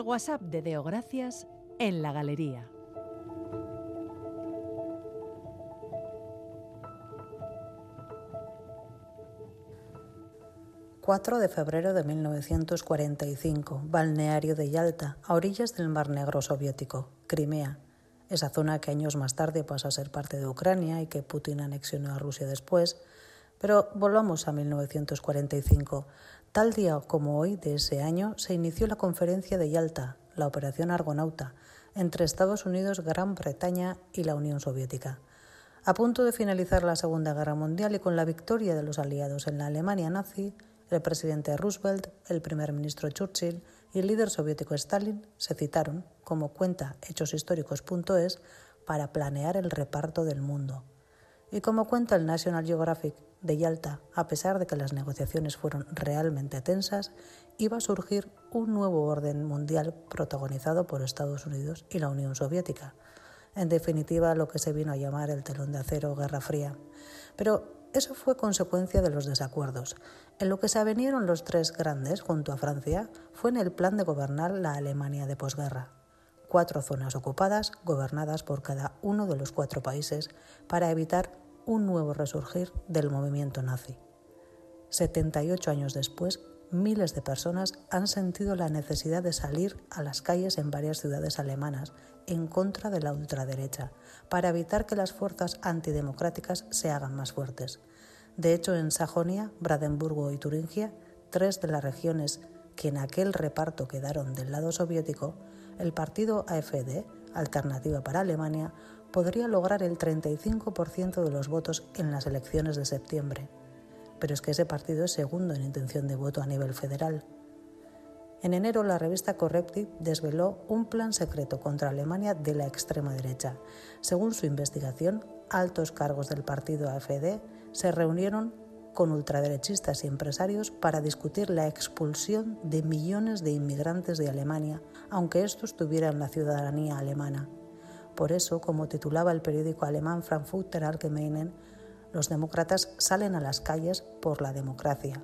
El WhatsApp de Deo Gracias en la galería. ...4 de febrero de 1945... ...balneario de Yalta... ...a orillas del Mar Negro soviético... ...Crimea... ...esa zona que años más tarde pasa a ser parte de Ucrania... ...y que Putin anexionó a Rusia después... Pero volvamos a 1945. Tal día como hoy de ese año se inició la conferencia de Yalta, la Operación Argonauta, entre Estados Unidos, Gran Bretaña y la Unión Soviética. A punto de finalizar la Segunda Guerra Mundial y con la victoria de los aliados en la Alemania nazi, el presidente Roosevelt, el primer ministro Churchill y el líder soviético Stalin se citaron, como cuenta hechoshistóricos.es, para planear el reparto del mundo. Y como cuenta el National Geographic de Yalta, a pesar de que las negociaciones fueron realmente tensas, iba a surgir un nuevo orden mundial protagonizado por Estados Unidos y la Unión Soviética. En definitiva, lo que se vino a llamar el telón de acero Guerra Fría. Pero eso fue consecuencia de los desacuerdos. En lo que se avenieron los tres grandes junto a Francia fue en el plan de gobernar la Alemania de posguerra. Cuatro zonas ocupadas, gobernadas por cada uno de los cuatro países, para evitar un nuevo resurgir del movimiento nazi. 78 años después, miles de personas han sentido la necesidad de salir a las calles en varias ciudades alemanas en contra de la ultraderecha, para evitar que las fuerzas antidemocráticas se hagan más fuertes. De hecho, en Sajonia, Brandenburgo y Turingia, tres de las regiones que en aquel reparto quedaron del lado soviético, el partido AFD, Alternativa para Alemania, podría lograr el 35% de los votos en las elecciones de septiembre. Pero es que ese partido es segundo en intención de voto a nivel federal. En enero, la revista Corrective desveló un plan secreto contra Alemania de la extrema derecha. Según su investigación, altos cargos del partido AFD se reunieron con ultraderechistas y empresarios para discutir la expulsión de millones de inmigrantes de Alemania, aunque estos tuvieran la ciudadanía alemana. Por eso, como titulaba el periódico alemán Frankfurter Allgemeinen, los demócratas salen a las calles por la democracia.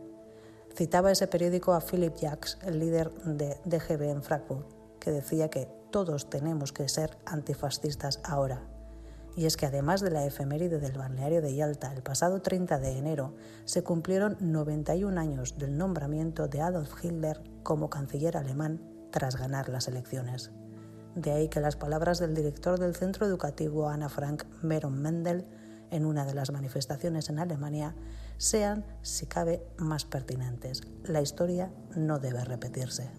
Citaba ese periódico a Philip Jacks, el líder de DGB en Frankfurt, que decía que todos tenemos que ser antifascistas ahora. Y es que además de la efeméride del balneario de Yalta, el pasado 30 de enero se cumplieron 91 años del nombramiento de Adolf Hitler como canciller alemán tras ganar las elecciones. De ahí que las palabras del director del centro educativo Anna Frank Meron Mendel en una de las manifestaciones en Alemania sean, si cabe, más pertinentes. La historia no debe repetirse.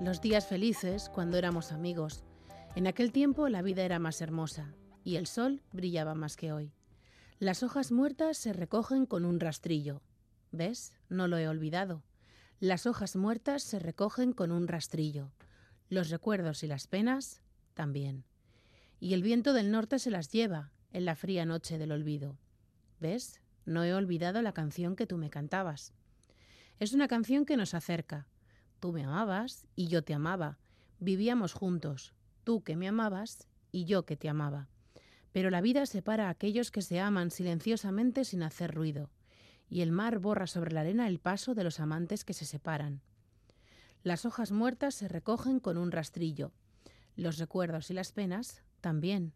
Los días felices cuando éramos amigos. En aquel tiempo la vida era más hermosa y el sol brillaba más que hoy. Las hojas muertas se recogen con un rastrillo. ¿Ves? No lo he olvidado. Las hojas muertas se recogen con un rastrillo. Los recuerdos y las penas también y el viento del norte se las lleva en la fría noche del olvido. ¿Ves? No he olvidado la canción que tú me cantabas. Es una canción que nos acerca. Tú me amabas y yo te amaba. Vivíamos juntos, tú que me amabas y yo que te amaba. Pero la vida separa a aquellos que se aman silenciosamente sin hacer ruido, y el mar borra sobre la arena el paso de los amantes que se separan. Las hojas muertas se recogen con un rastrillo. Los recuerdos y las penas también.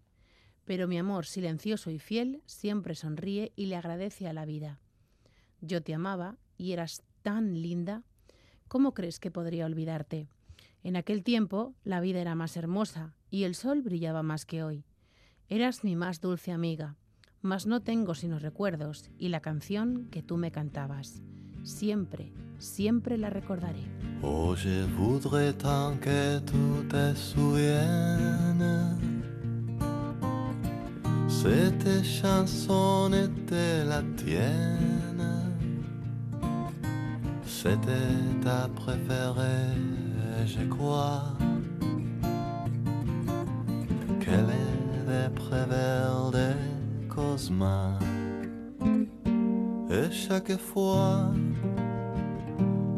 Pero mi amor silencioso y fiel siempre sonríe y le agradece a la vida. Yo te amaba y eras tan linda. ¿Cómo crees que podría olvidarte? En aquel tiempo la vida era más hermosa y el sol brillaba más que hoy. Eras mi más dulce amiga. mas no tengo sino recuerdos y la canción que tú me cantabas. Siempre, siempre la recordaré. Oh, je voudrais tant que tu te souviennes. Cette la tienne. C'était ta préférée, je crois. Qu'elle est des prévers de Cosma. Et chaque fois,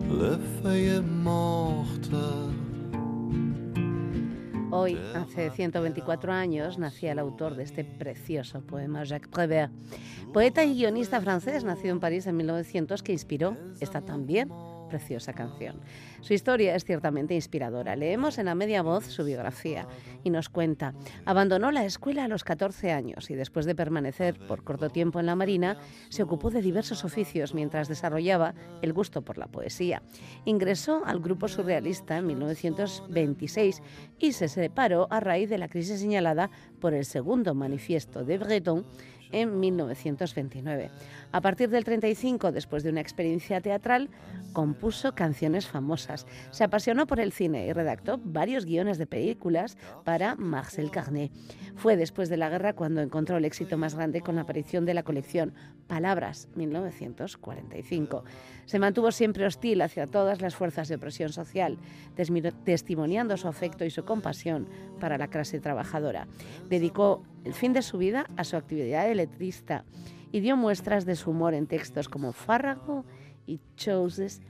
le feuille est morte. Hoy, hace 124 años, nacía el autor de este precioso poema, Jacques Prévert, poeta y guionista francés nacido en París en 1900 que inspiró esta también preciosa canción. Su historia es ciertamente inspiradora. Leemos en la media voz su biografía y nos cuenta, abandonó la escuela a los 14 años y después de permanecer por corto tiempo en la Marina, se ocupó de diversos oficios mientras desarrollaba el gusto por la poesía. Ingresó al grupo surrealista en 1926 y se separó a raíz de la crisis señalada por el segundo manifiesto de Breton en 1929. A partir del 35, después de una experiencia teatral, compuso canciones famosas. Se apasionó por el cine y redactó varios guiones de películas para Marcel Carnet. Fue después de la guerra cuando encontró el éxito más grande con la aparición de la colección Palabras, 1945. Se mantuvo siempre hostil hacia todas las fuerzas de opresión social, testimoniando su afecto y su compasión para la clase trabajadora. Dedicó el fin de su vida a su actividad de letrista y dio muestras de su humor en textos como Fárrago y Choses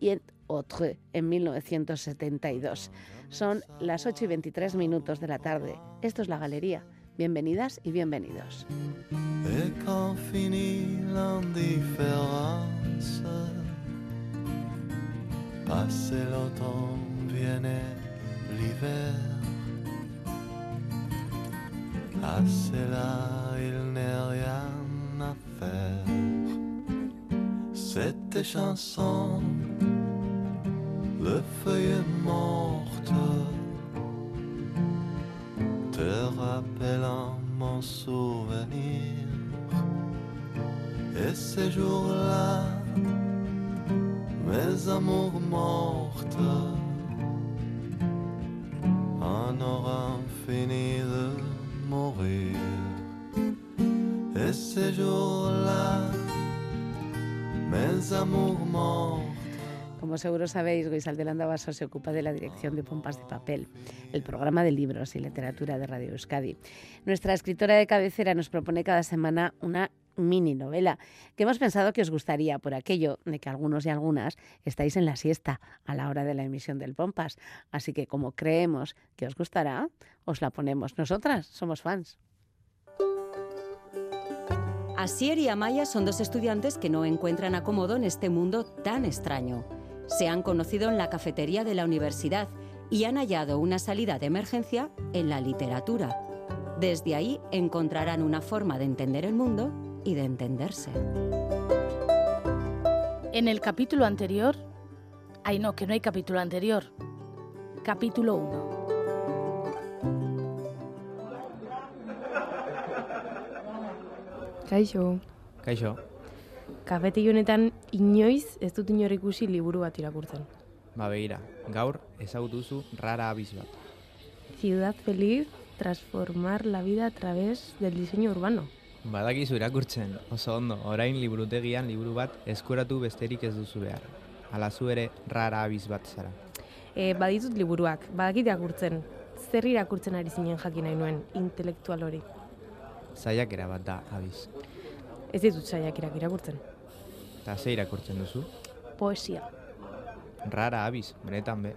y en Autre en 1972. Son las 8 y 23 minutos de la tarde. Esto es la galería. Bienvenidas y bienvenidos. Et quand finit l'indifférence, passe l'automne, viene l'hiver. À cela, il n'est rien Cette chanson, le feuille morte, te rappelant mon souvenir. Et ces jours-là, mes amours mortes, en auront fini de mourir. Et ces jours-là, mes amours mortes. Como seguro sabéis, Goizal de Landavaso se ocupa de la dirección de Pompas de Papel, el programa de libros y literatura de Radio Euskadi. Nuestra escritora de cabecera nos propone cada semana una mini novela que hemos pensado que os gustaría por aquello de que algunos y algunas estáis en la siesta a la hora de la emisión del Pompas. Así que como creemos que os gustará, os la ponemos. Nosotras somos fans. Asier y Amaya son dos estudiantes que no encuentran acomodo en este mundo tan extraño. Se han conocido en la cafetería de la universidad y han hallado una salida de emergencia en la literatura. Desde ahí encontrarán una forma de entender el mundo y de entenderse. En el capítulo anterior... Ay, no, que no hay capítulo anterior. Capítulo 1. Kaixo, Kaixo, kafetegi honetan inoiz ez dut inor ikusi liburu bat irakurtzen. ba begira, gaur ezagutuzu rara abiz bat. Ciudad feliz, transformar la vida a través del diseño urbano. Badakizu irakurtzen, oso ondo, orain liburutegian liburu bat eskuratu besterik ez duzu behar. Hala zu ere rara abiz bat zara. E, baditut liburuak, badakit irakurtzen. Zer irakurtzen ari zinen jakin nahi nuen, intelektual hori. Zaiakera bat da abiz. Ez ditut saiakerak irakurtzen. Eta ze irakurtzen duzu? Poesia. Rara abiz, benetan be.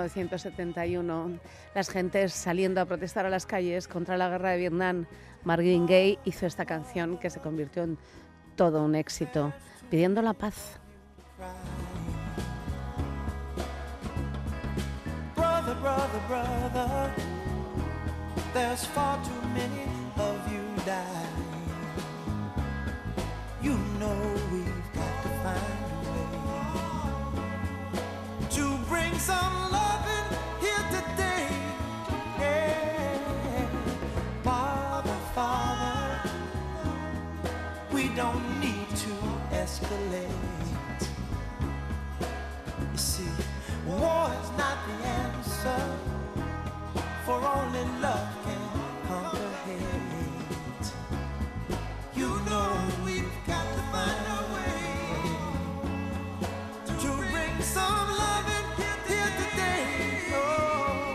1971, las gentes saliendo a protestar a las calles contra la guerra de Vietnam. Marvin Gaye hizo esta canción que se convirtió en todo un éxito, pidiendo la paz. father, brother. There's far too many of you dying. You know we've got to find a way to bring some the answer, for only love can conquer hate. You know we've got to find a way to bring some love in here today. Oh,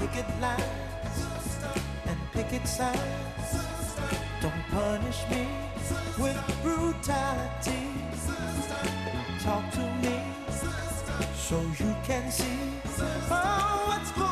picket lines and picket signs. Don't punish me with brutality. Talk to me so you can see oh, what's going on.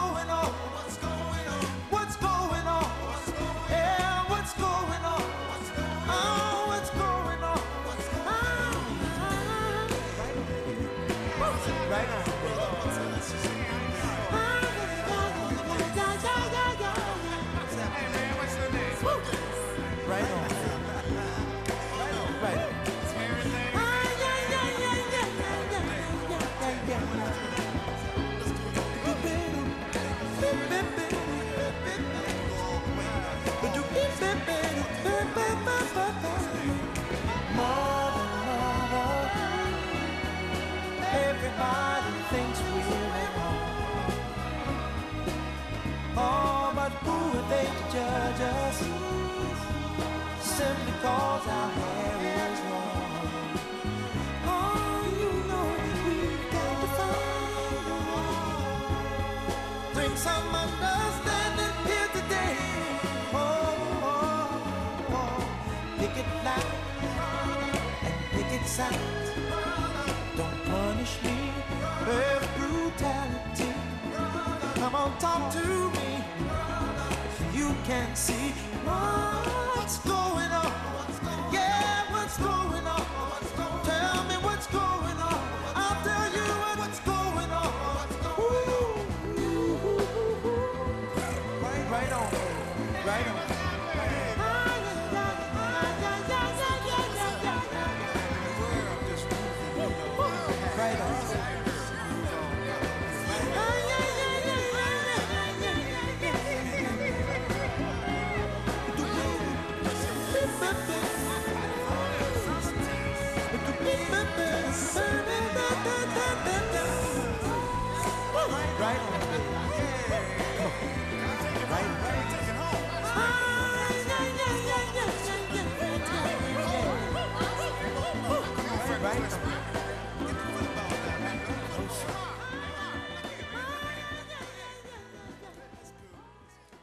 Everybody thinks we're home. Oh, but who are they to judge us? Simply cause our hair is long. Oh, you know we've got to find a some understanding here today. Oh, oh, oh. Picket line and pick it me with brutality. Come on, talk to me. You can see what's going on. Yeah,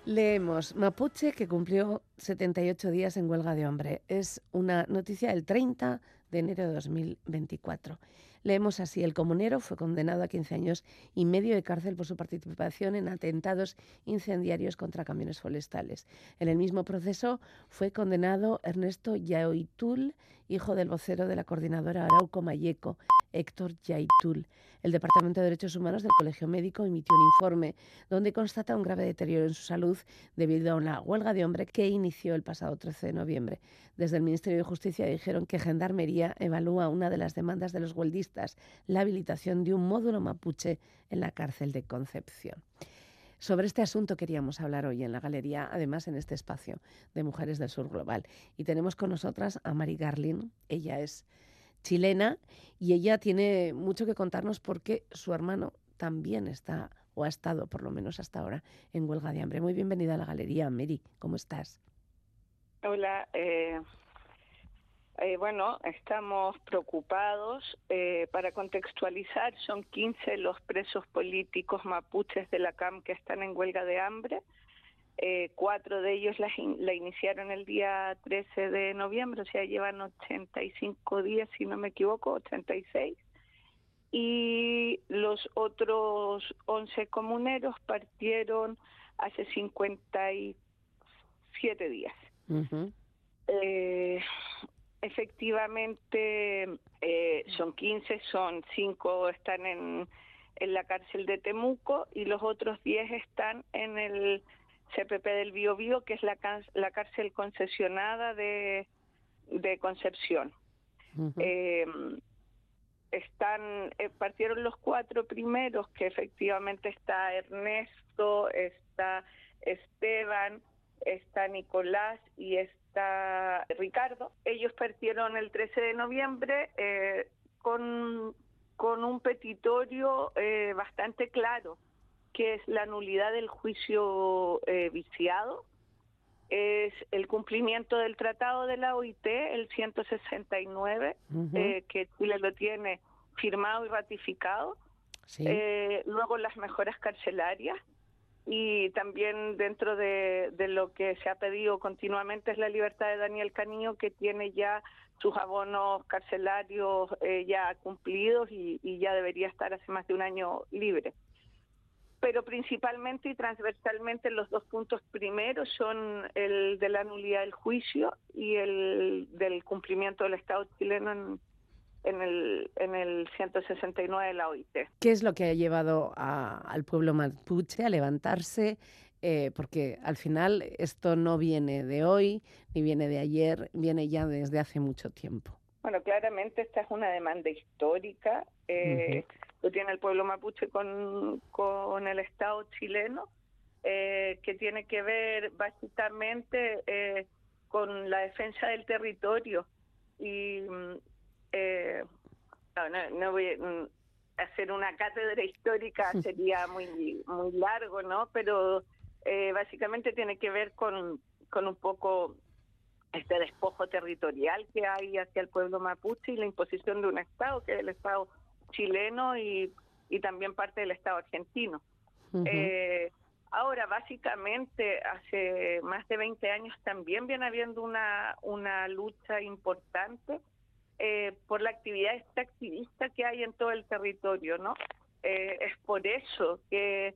Leemos, Mapuche que cumplió 78 días en huelga de hambre. Es una noticia del 30 de enero de 2024. Leemos así, el comunero fue condenado a 15 años y medio de cárcel por su participación en atentados incendiarios contra camiones forestales. En el mismo proceso fue condenado Ernesto Yaitul, hijo del vocero de la coordinadora Arauco Mayeco, Héctor Yaitul. El Departamento de Derechos Humanos del Colegio Médico emitió un informe donde constata un grave deterioro en su salud debido a una huelga de hambre que inició el pasado 13 de noviembre. Desde el Ministerio de Justicia dijeron que Gendarmería evalúa una de las demandas de los huelguistas, la habilitación de un módulo mapuche en la cárcel de Concepción. Sobre este asunto queríamos hablar hoy en la galería, además en este espacio de Mujeres del Sur Global. Y tenemos con nosotras a Mari Garlin. Ella es chilena y ella tiene mucho que contarnos porque su hermano también está o ha estado, por lo menos hasta ahora, en huelga de hambre. Muy bienvenida a la galería, Mary. ¿Cómo estás? Hola, eh, eh, bueno, estamos preocupados. Eh, para contextualizar, son 15 los presos políticos mapuches de la CAM que están en huelga de hambre. Eh, cuatro de ellos la, la, iniciaron el día 13 de noviembre, o sea, llevan 85 días, si no me equivoco, 86. Y los otros 11 comuneros partieron hace 57 días. Uh -huh. eh, efectivamente, eh, son 15, son 5 están en, en la cárcel de Temuco y los otros 10 están en el CPP del Biobío, que es la, la cárcel concesionada de, de Concepción. eh, están eh, partieron los cuatro primeros, que efectivamente está Ernesto, está Esteban, está Nicolás y está Ricardo. Ellos partieron el 13 de noviembre eh, con, con un petitorio eh, bastante claro, que es la nulidad del juicio eh, viciado, es el cumplimiento del tratado de la OIT, el 169, eh, que Chile lo tiene firmado y ratificado. Eh, luego las mejoras carcelarias y también dentro de, de lo que se ha pedido continuamente es la libertad de Daniel Canillo, que tiene ya sus abonos carcelarios eh, ya cumplidos y, y ya debería estar hace más de un año libre pero principalmente y transversalmente los dos puntos primeros son el de la nulidad del juicio y el del cumplimiento del Estado chileno en, en el, en el 169 de la OIT. ¿Qué es lo que ha llevado a- al pueblo mapuche a levantarse? Eh, porque al final esto no viene de hoy ni viene de ayer, viene ya desde hace mucho tiempo. Bueno, claramente esta es una demanda histórica. Eh, Lo tiene el pueblo mapuche con, con el Estado chileno, eh, que tiene que ver básicamente eh, con la defensa del territorio. Y mm, eh, no, no, no voy a mm, hacer una cátedra histórica, sería muy, muy largo, ¿no? Pero eh, básicamente tiene que ver con, con un poco este despojo territorial que hay hacia el pueblo mapuche y la imposición de un Estado, que es el Estado chileno y, y también parte del Estado argentino. Eh, ahora, básicamente, hace más de 20 años también viene habiendo una, una lucha importante eh, por la actividad extractivista que hay en todo el territorio, ¿no? Eh, es por eso que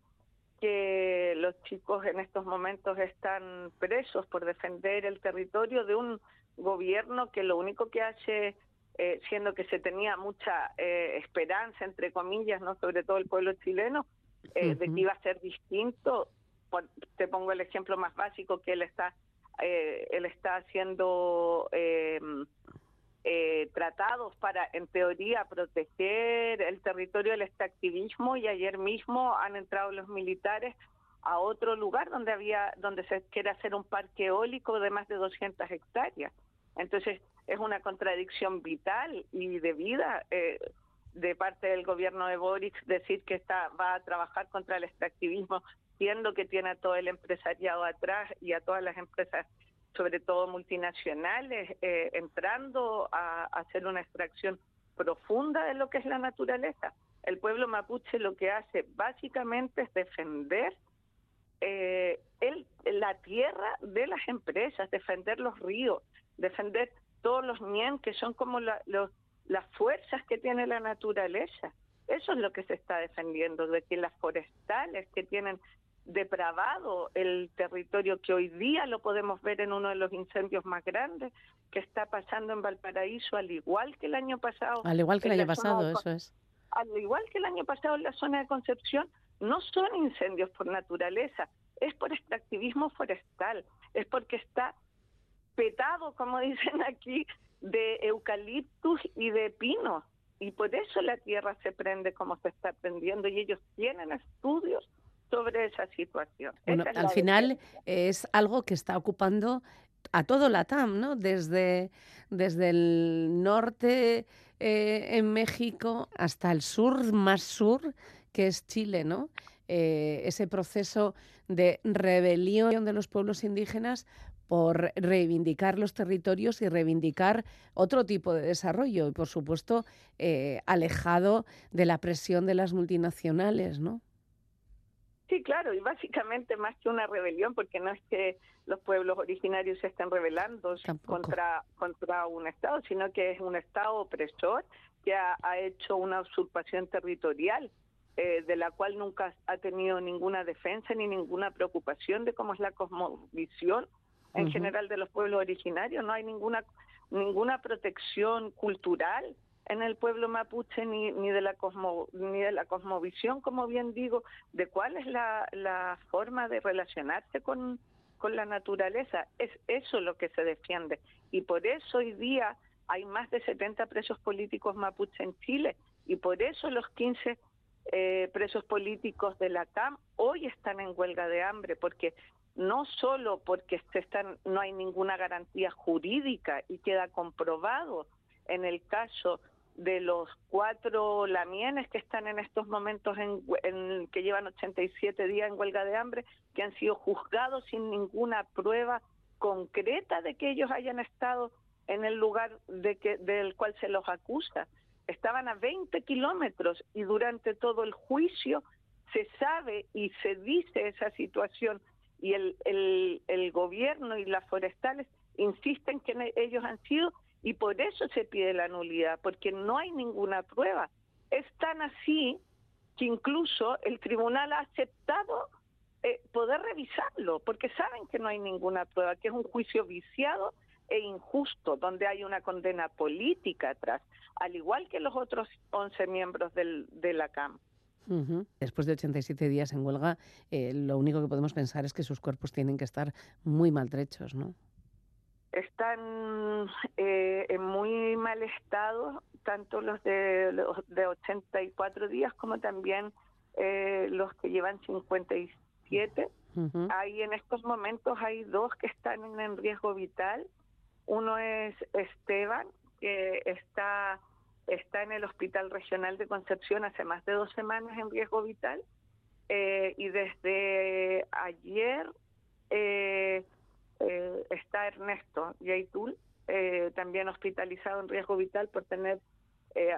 que los chicos en estos momentos están presos por defender el territorio de un gobierno que lo único que hace, eh, siendo que se tenía mucha eh, esperanza, entre comillas, no sobre todo el pueblo chileno, eh, de que iba a ser distinto. Por- te pongo el ejemplo más básico que él está, eh, él está haciendo eh, tratados para, en teoría, proteger el territorio del extractivismo y ayer mismo han entrado los militares a otro lugar donde había donde se quiere hacer un parque eólico de más de 200 hectáreas. Entonces, es una contradicción vital y de vida eh, de parte del gobierno de Boric decir que está va a trabajar contra el extractivismo, siendo que tiene a todo el empresariado atrás y a todas las empresas sobre todo multinacionales, eh, entrando a, hacer una extracción profunda de lo que es la naturaleza. El pueblo mapuche lo que hace básicamente es defender eh, la tierra de las empresas, defender los ríos, defender todos los ñen, que son como la- los, las fuerzas que tiene la naturaleza. Eso es lo que se está defendiendo, de que las forestales que tienen depravado el territorio que hoy día lo podemos ver en uno de los incendios más grandes que está pasando en Valparaíso, al igual que el año pasado. Al igual que el año pasado, de eso es. Al igual que el año pasado en la zona de Concepción, no son incendios por naturaleza, es por extractivismo forestal, es porque está petado, como dicen aquí, de eucaliptus y de pino. Y por eso la tierra se prende como se está prendiendo y ellos tienen estudios sobre esa situación. Bueno, Esa es al final es algo que está ocupando a todo Latam, ¿no? Desde, desde el norte eh, en México hasta el sur más sur, que es Chile, ¿no? Eh, ese proceso de rebelión de los pueblos indígenas por reivindicar los territorios y reivindicar otro tipo de desarrollo y, por supuesto, eh, alejado de la presión de las multinacionales, ¿no? Sí, claro, y básicamente más que una rebelión, porque no es que los pueblos originarios se estén rebelando contra, contra un Estado, sino que es un Estado opresor que ha, ha hecho una usurpación territorial, eh, de la cual nunca ha tenido ninguna defensa ni ninguna preocupación de cómo es la cosmovisión en general de los pueblos originarios. No hay ninguna, ninguna protección cultural en el pueblo mapuche ni, ni de la cosmo, ni de la cosmovisión, como bien digo, de cuál es la, la forma de relacionarse con, con la naturaleza. Es eso lo que se defiende. Y por eso hoy día hay más de 70 presos políticos mapuche en Chile y por eso los 15 eh, presos políticos de la CAM hoy están en huelga de hambre, porque no solo porque están, no hay ninguna garantía jurídica y queda comprobado en el caso de los cuatro lamienes que están en estos momentos en, en, que llevan 87 días en huelga de hambre, que han sido juzgados sin ninguna prueba concreta de que ellos hayan estado en el lugar de que, del cual se los acusa. Estaban a 20 kilómetros y durante todo el juicio se sabe y se dice esa situación y el, el, el gobierno y las forestales insisten que ellos han sido y por eso se pide la nulidad, porque no hay ninguna prueba. Es tan así que incluso el tribunal ha aceptado eh, poder revisarlo, porque saben que no hay ninguna prueba, que es un juicio viciado e injusto, donde hay una condena política atrás, al igual que los otros 11 miembros del, de la CAM. Uh -huh. Después de 87 días en huelga, eh, lo único que podemos pensar es que sus cuerpos tienen que estar muy maltrechos, ¿no? Están eh, en muy mal estado, tanto los de, los de 84 días como también eh, los que llevan 57. Uh -huh. Hay en estos momentos hay dos que están en riesgo vital uno es Esteban, que está, está en el Hospital Regional de Concepción hace más de dos semanas en riesgo vital. Eh, y desde ayer eh, eh, está Ernesto Yaitul, también hospitalizado en riesgo vital por tener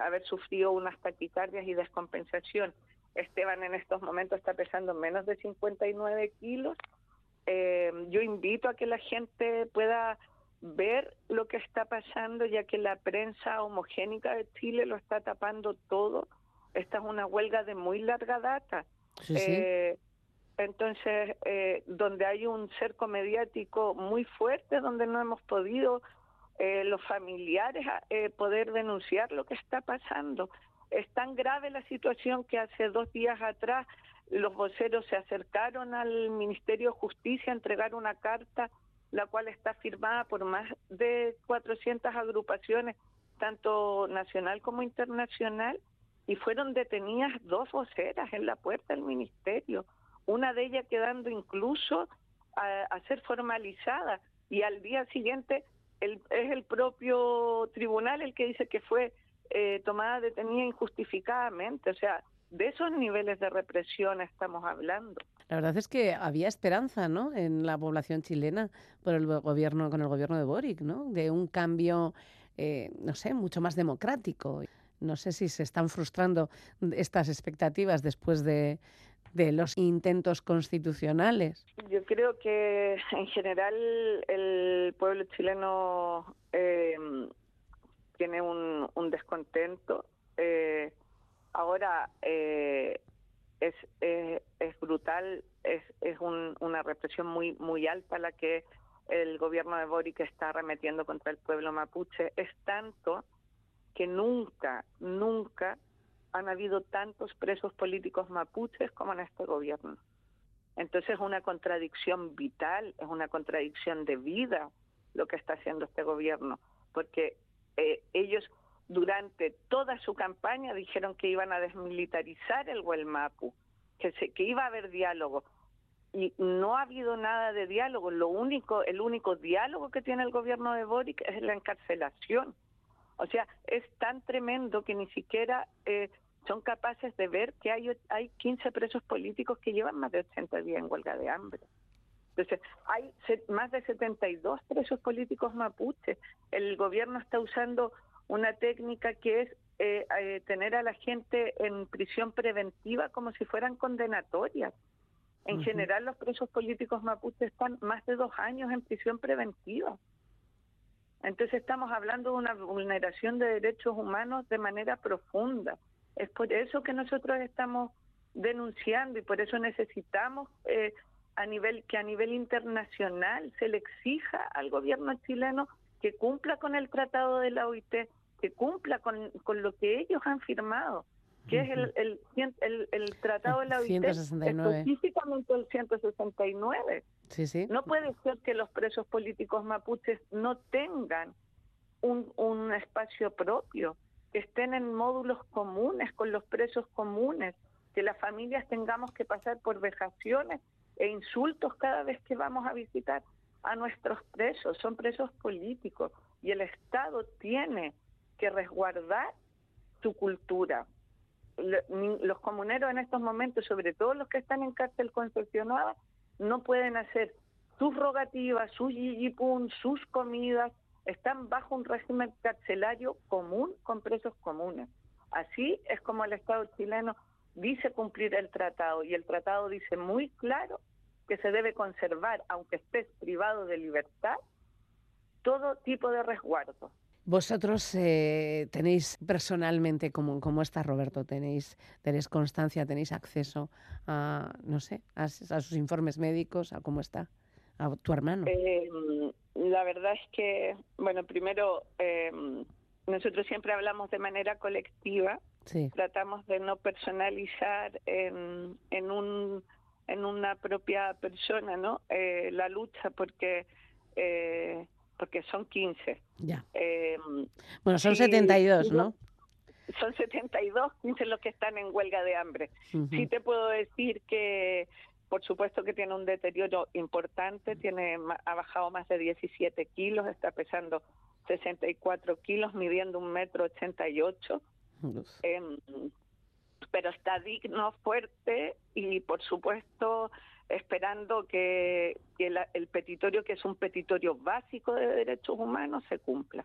haber sufrido unas taquicardias y descompensación. Esteban en estos momentos está pesando menos de 59 kilos. yo invito a que la gente pueda ver lo que está pasando, ya que la prensa homogénica de Chile lo está tapando todo. Esta es una huelga de muy larga data. Sí, sí. Entonces, eh, donde hay un cerco mediático muy fuerte, donde no hemos podido eh, los familiares eh, poder denunciar lo que está pasando. Es tan grave la situación que hace dos días atrás los voceros se acercaron al Ministerio de Justicia a entregar una carta la cual está firmada por más de 400 agrupaciones, tanto nacional como internacional, y fueron detenidas dos voceras en la puerta del ministerio, una de ellas quedando incluso a, a ser formalizada, y al día siguiente el, es el propio tribunal el que dice que fue eh, tomada detenida injustificadamente, o sea, de esos niveles de represión estamos hablando. La verdad es que había esperanza, ¿no? En la población chilena por el gobierno, con el gobierno de Boric, ¿no? De un cambio, eh, no sé, mucho más democrático. No sé si se están frustrando estas expectativas después de, de los intentos constitucionales. Yo creo que en general el pueblo chileno eh, tiene un, descontento. Eh, ahora eh, es, es, es brutal, es, es un, una represión muy, muy alta la que el gobierno de Boric está arremetiendo contra el pueblo mapuche. Es tanto que nunca, nunca han habido tantos presos políticos mapuches como en este gobierno. Entonces es una contradicción vital, es una contradicción de vida lo que está haciendo este gobierno, porque eh, ellos durante toda su campaña dijeron que iban a desmilitarizar el Huelmapu, que, se, que iba a haber diálogo. Y no ha habido nada de diálogo. Lo único, el único diálogo que tiene el gobierno de Boric es la encarcelación. O sea, es tan tremendo que ni siquiera eh, son capaces de ver que hay, hay 15 presos políticos que llevan más de 80 días en huelga de hambre. Entonces, hay más de 72 presos políticos mapuches. El gobierno está usando una técnica que es eh, eh, tener a la gente en prisión preventiva como si fueran condenatorias. En uh -huh. general, los presos políticos mapuches están más de dos años en prisión preventiva. Entonces estamos hablando de una vulneración de derechos humanos de manera profunda. Es por eso que nosotros estamos denunciando y por eso necesitamos eh, a nivel que a nivel internacional se le exija al gobierno chileno que cumpla con el tratado de la OIT, que cumpla con, con lo que ellos han firmado, que es el, el, el- el Tratado de la OIT, 169. específicamente el 169. Sí, sí. No puede ser que los presos políticos mapuches no tengan un, un espacio propio, que estén en módulos comunes con los presos comunes, que las familias tengamos que pasar por vejaciones e insultos cada vez que vamos a visitar a nuestros presos. Son presos políticos y el Estado tiene que resguardar su cultura. Los comuneros en estos momentos, sobre todo los que están en cárcel concesionada, no pueden hacer sus rogativas, sus yiyipún, sus comidas, están bajo un régimen carcelario común con presos comunes. Así es como el Estado chileno dice cumplir el tratado y el tratado dice muy claro que se debe conservar, aunque estés privado de libertad, todo tipo de resguardo. Vosotros eh, tenéis personalmente, como, como está Roberto, tenéis, tenéis constancia, tenéis acceso a, no sé, a, a sus informes médicos, a cómo está, a tu hermano. Eh, la verdad es que, bueno, primero, eh, nosotros siempre hablamos de manera colectiva, Sí. tratamos de no personalizar en, en, un, en una propia persona, ¿no? Eh, la lucha, porque, eh, porque son 15. Ya. Eh, Bueno, son sí, 72, sí, ¿no? Son 72, 15 los que están en huelga de hambre. Ujú. Sí te puedo decir que, por supuesto que tiene un deterioro importante, tiene ma- ha bajado más de 17 kilos, está pesando 64 kilos, midiendo un metro 88, em, pero está digno, fuerte y, por supuesto, esperando que, que la- el petitorio, que es un petitorio básico de derechos humanos, se cumpla.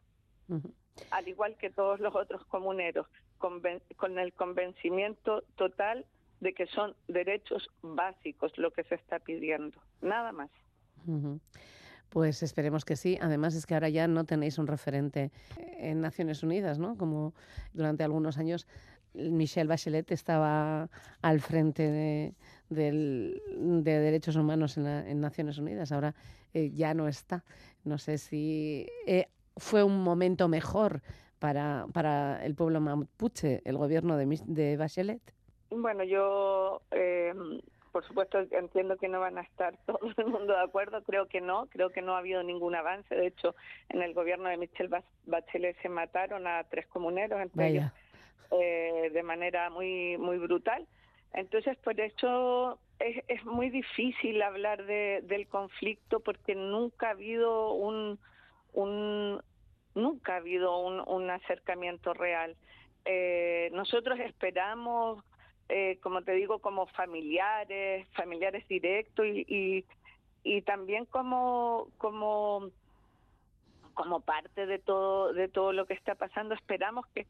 Al igual que todos los otros comuneros, conven- con el convencimiento total de que son derechos básicos lo que se está pidiendo, nada más. Pues esperemos que sí. Además es que ahora ya no tenéis un referente en Naciones Unidas, ¿no? Como durante algunos años Michelle Bachelet estaba al frente de, del- de derechos humanos en, la- en Naciones Unidas. Ahora eh, ya no está. No sé si eh, fue un momento mejor para, para el pueblo mapuche, el gobierno de, de Bachelet. Bueno, yo, eh, por supuesto, entiendo que no van a estar todo el mundo de acuerdo, creo que no, creo que no ha habido ningún avance. De hecho, en el gobierno de Michelle Bachelet se mataron a tres comuneros, entre ellos eh, de manera muy muy brutal. Entonces, por eso es, es muy difícil hablar de, del conflicto porque nunca ha habido un, un nunca ha habido un, un acercamiento real. Eh, nosotros esperamos, eh, como te digo, como familiares, familiares directos y, y, y también como como como parte de todo de todo lo que está pasando. Esperamos que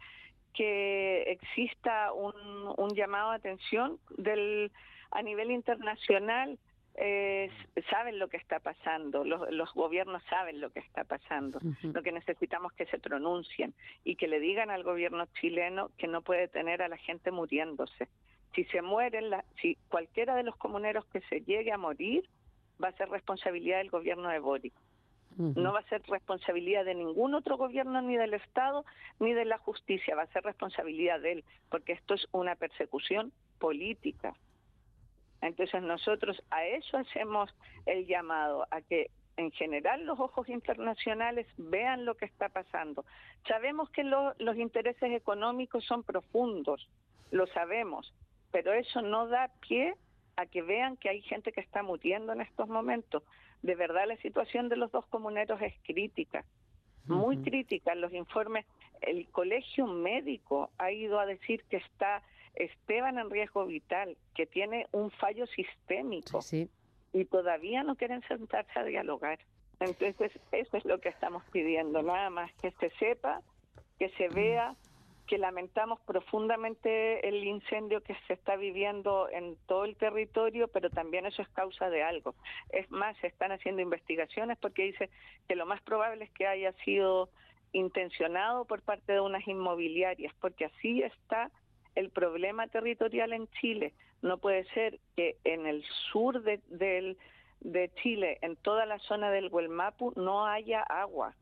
que exista un, un llamado de atención del a nivel internacional. Eh, saben lo que está pasando los, los gobiernos saben lo que está pasando lo que necesitamos que se pronuncien y que le digan al gobierno chileno que no puede tener a la gente muriéndose si se mueren la, si cualquiera de los comuneros que se llegue a morir va a ser responsabilidad del gobierno de Boric no va a ser responsabilidad de ningún otro gobierno, ni del Estado, ni de la justicia, va a ser responsabilidad de él, porque esto es una persecución política. Entonces nosotros a eso hacemos el llamado, a que en general los ojos internacionales vean lo que está pasando. Sabemos que lo- los intereses económicos son profundos, lo sabemos, pero eso no da pie a que vean que hay gente que está muriendo en estos momentos. De verdad la situación de los dos comuneros es crítica, muy crítica. Los informes, el colegio médico ha ido a decir que está Esteban en riesgo vital, que tiene un fallo sistémico Sí. y todavía no quieren sentarse a dialogar. Entonces, eso es lo que estamos pidiendo, nada más que se sepa, que se vea, que lamentamos profundamente el incendio que se está viviendo en todo el territorio, pero también eso es causa de algo. Es más, se están haciendo investigaciones porque dice que lo más probable es que haya sido intencionado por parte de unas inmobiliarias, porque así está el problema territorial en Chile. No puede ser que en el sur de, del- de Chile, en toda la zona del Huelmapu, no haya agua.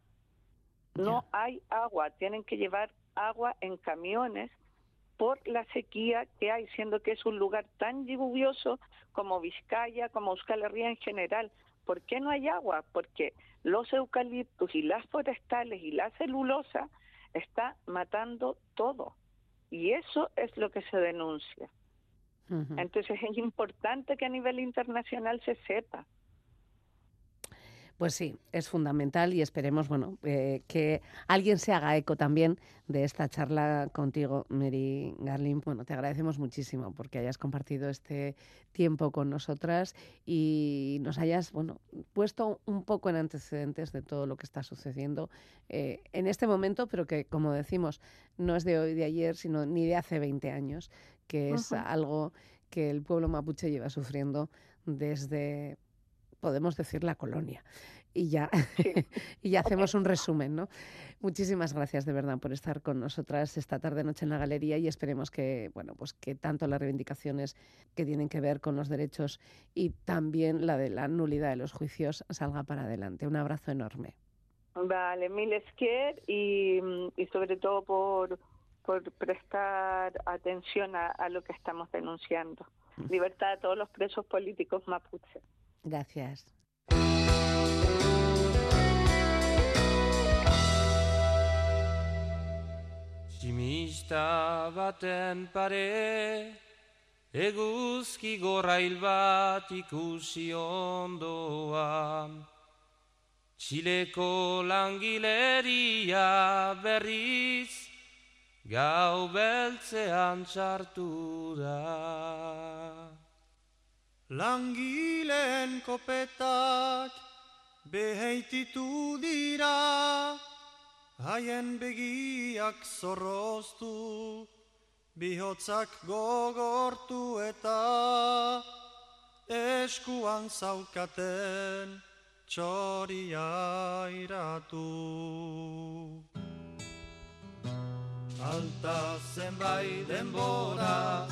No hay agua, tienen que llevar agua en camiones por la sequía que hay, siendo que es un lugar tan lluvioso como Vizcaya, como Euskal Herria en general. ¿Por qué no hay agua? Porque los eucaliptos y las forestales y la celulosa está matando todo. Y eso es lo que se denuncia. Entonces es importante que a nivel internacional se sepa. Pues sí, es fundamental y esperemos bueno, eh, que alguien se haga eco también de esta charla contigo, Mary Garlin. Bueno, te agradecemos muchísimo porque hayas compartido este tiempo con nosotras y nos hayas bueno, puesto un poco en antecedentes de todo lo que está sucediendo eh, en este momento, pero que, como decimos, no es de hoy, de ayer, sino ni de hace 20 años, que es algo que el pueblo mapuche lleva sufriendo desde podemos decir la colonia. Y ya, y ya hacemos un resumen, ¿no? Muchísimas gracias de verdad por estar con nosotras esta tarde noche en la galería y esperemos que, bueno, pues que tanto las reivindicaciones que tienen que ver con los derechos y también la de la nulidad de los juicios salga para adelante. Un abrazo enorme. Vale, mil esquier y, y sobre todo por, por prestar atención a, a lo que estamos denunciando. Libertad a todos los presos políticos mapuche. Gracias. Tximista baten pare, eguzki gorrail bat ikusi ondoan. Txileko langileria berriz, gau beltzean txartu da. Langileen kopetak beheititu dira, haien begiak zorroztu, bihotzak gogortu eta eskuan zaukaten txoria iratu. Alta zenbait denbora,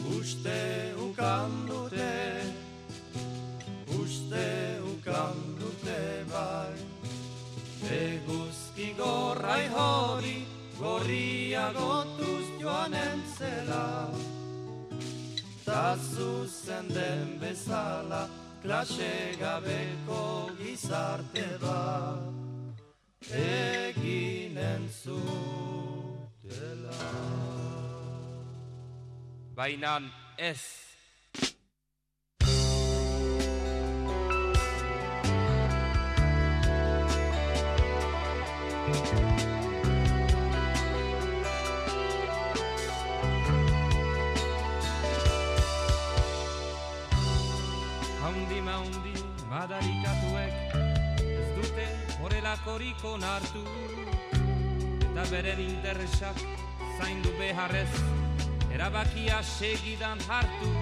uste ukan dute, uste ukan dute bai. Eguzki gorrai hori, gorria gotuz joanen zela. Ta zuzen den bezala, klase gabeko gizarte bat. Eginen zutela. Bainan ez. Haundi maundi madarikatuek ez dute horrelakorik onartu eta beren interesak zaindu beharrez erabakia segidan hartu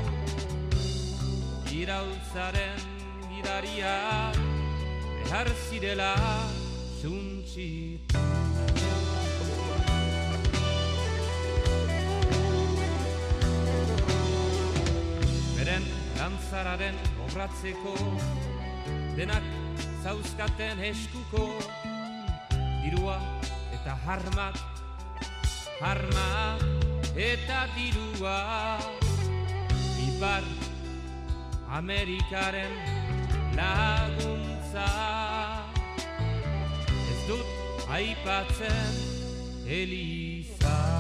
Iraultzaren gidaria behar zirela zuntzitu Beren lantzararen obratzeko denak zauzkaten eskuko dirua eta harmak harmak eta dirua Ipar Amerikaren laguntza. Ez dut aipatzen Eliza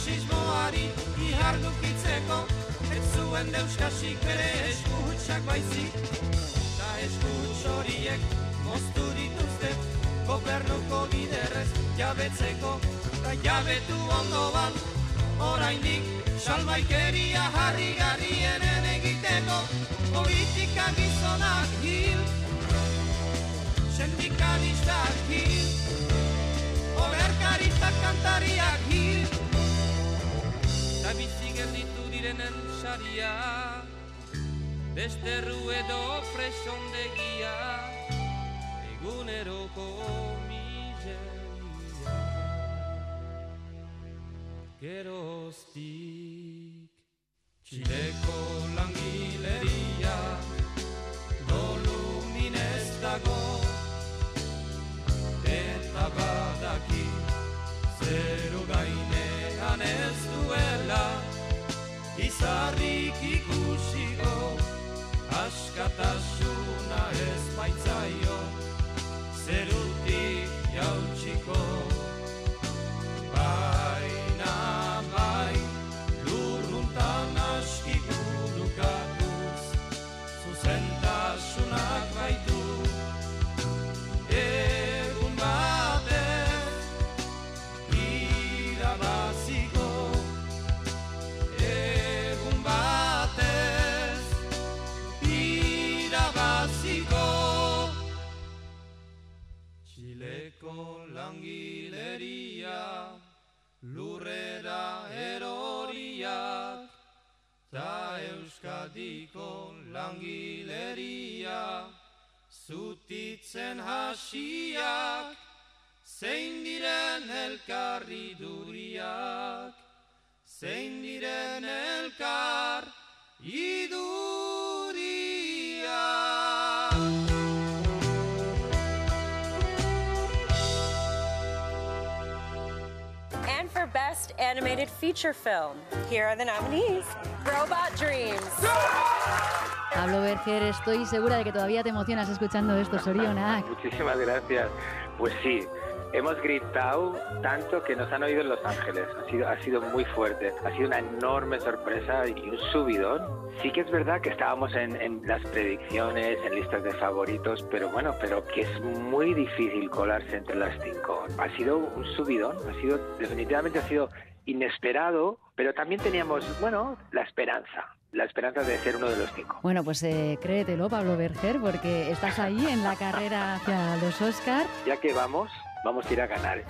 Fasismoari ihardukitzeko Ez zuen deuskasik bere eskutsak baizik Ta eskuts horiek moztu dituzte Gobernuko biderrez jabetzeko Ta jabetu ondoan oraindik Salbaikeria harri garrienen egiteko Politika gizonak hil Sindikalistak hil Oberkaristak kantariak hil Eta gelditu direnen saria Desterru edo presondegia Eguneroko miseria. Geroztik Txileko langileria Dolu minez dago Eta badaki Izarrik ikusiko Askatasuna ez baitzaio Euskadiko langileria Zutitzen hasiak Zein diren elkarri duriak Zein diren elkar iduriak Best Animated Feature Film, here are the nominees Robot Dreams. Pablo Berger, estoy segura de que todavía te emocionas escuchando esto, Sorionak. Muchísimas gracias. Pues sí, hemos gritado tanto que nos han oído en Los Ángeles. Ha sido, ha sido muy fuerte. Ha sido una enorme sorpresa y un subidón. Sí que es verdad que estábamos en, en las predicciones, en listas de favoritos, pero bueno, pero que es muy difícil colarse entre las cinco. Ha sido un subidón, ha sido, definitivamente ha sido inesperado, pero también teníamos, bueno, la esperanza. La esperanza de ser uno de los cinco. Bueno, pues eh, créetelo, Pablo Berger, porque estás ahí en la carrera hacia los Oscar. Ya que vamos, vamos a ir a ganar.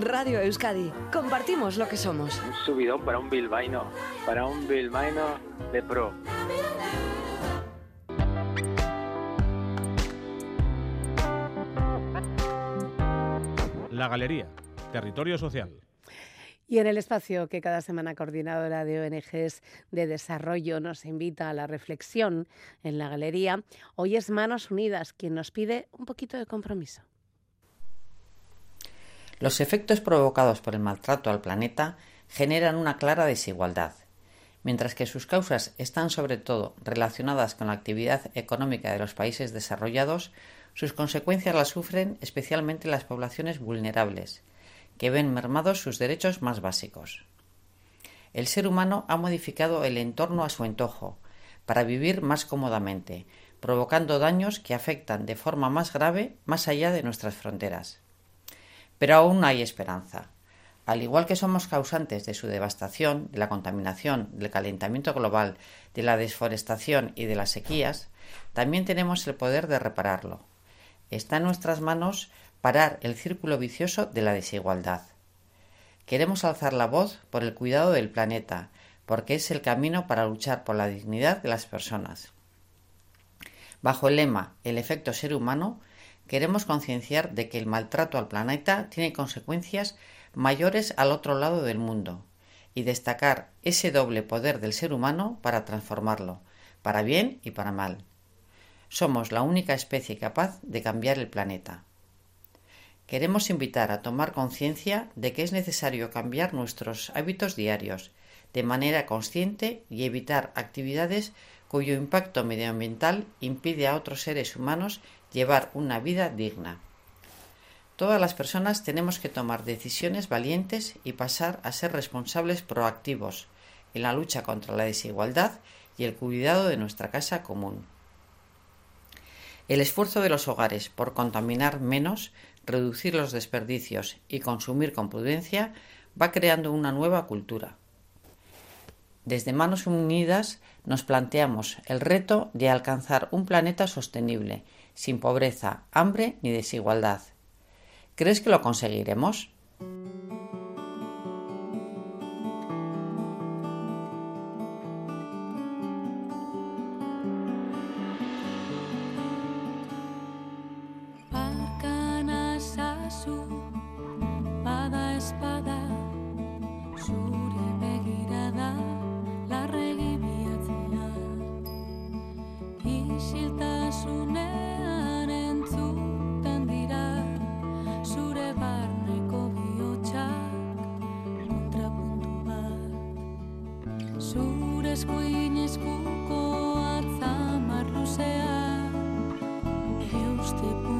Radio Euskadi. Compartimos lo que somos. Un subidón para un bilbaíno, para un bilbaíno de pro. La Galería, Territorio Social. Y en el espacio que cada semana coordinadora de ONGs de desarrollo nos invita a la reflexión en la galería, hoy es Manos Unidas quien nos pide un poquito de compromiso. Los efectos provocados por el maltrato al planeta generan una clara desigualdad. Mientras que sus causas están sobre todo relacionadas con la actividad económica de los países desarrollados, sus consecuencias las sufren especialmente las poblaciones vulnerables, que ven mermados sus derechos más básicos. El ser humano ha modificado el entorno a su antojo, para vivir más cómodamente, provocando daños que afectan de forma más grave más allá de nuestras fronteras. Pero aún hay esperanza. Al igual que somos causantes de su devastación, de la contaminación, del calentamiento global, de la desforestación y de las sequías, también tenemos el poder de repararlo. Está en nuestras manos parar el círculo vicioso de la desigualdad. Queremos alzar la voz por el cuidado del planeta, porque es el camino para luchar por la dignidad de las personas. Bajo el lema El efecto ser humano, queremos concienciar de que el maltrato al planeta tiene consecuencias mayores al otro lado del mundo y destacar ese doble poder del ser humano para transformarlo, para bien y para mal. Somos la única especie capaz de cambiar el planeta. Queremos invitar a tomar conciencia de que es necesario cambiar nuestros hábitos diarios de manera consciente y evitar actividades cuyo impacto medioambiental impide a otros seres humanos llevar una vida digna. Todas las personas tenemos que tomar decisiones valientes y pasar a ser responsables proactivos en la lucha contra la desigualdad y el cuidado de nuestra casa común. El esfuerzo de los hogares por contaminar menos, reducir los desperdicios y consumir con prudencia va creando una nueva cultura. Desde Manos Unidas nos planteamos el reto de alcanzar un planeta sostenible, sin pobreza, hambre ni desigualdad. ¿Crees que lo conseguiremos? Zurezko atzamar luzea Euste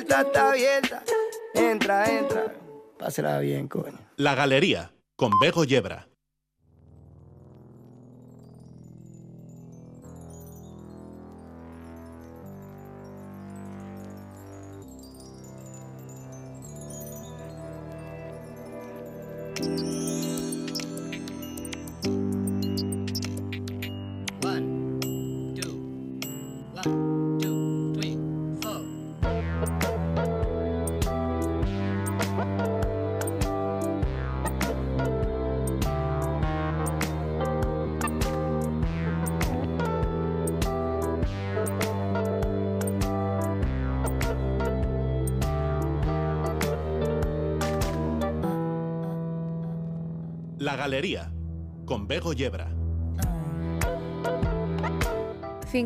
Entra, bien. La Galería, con Bego Yebra.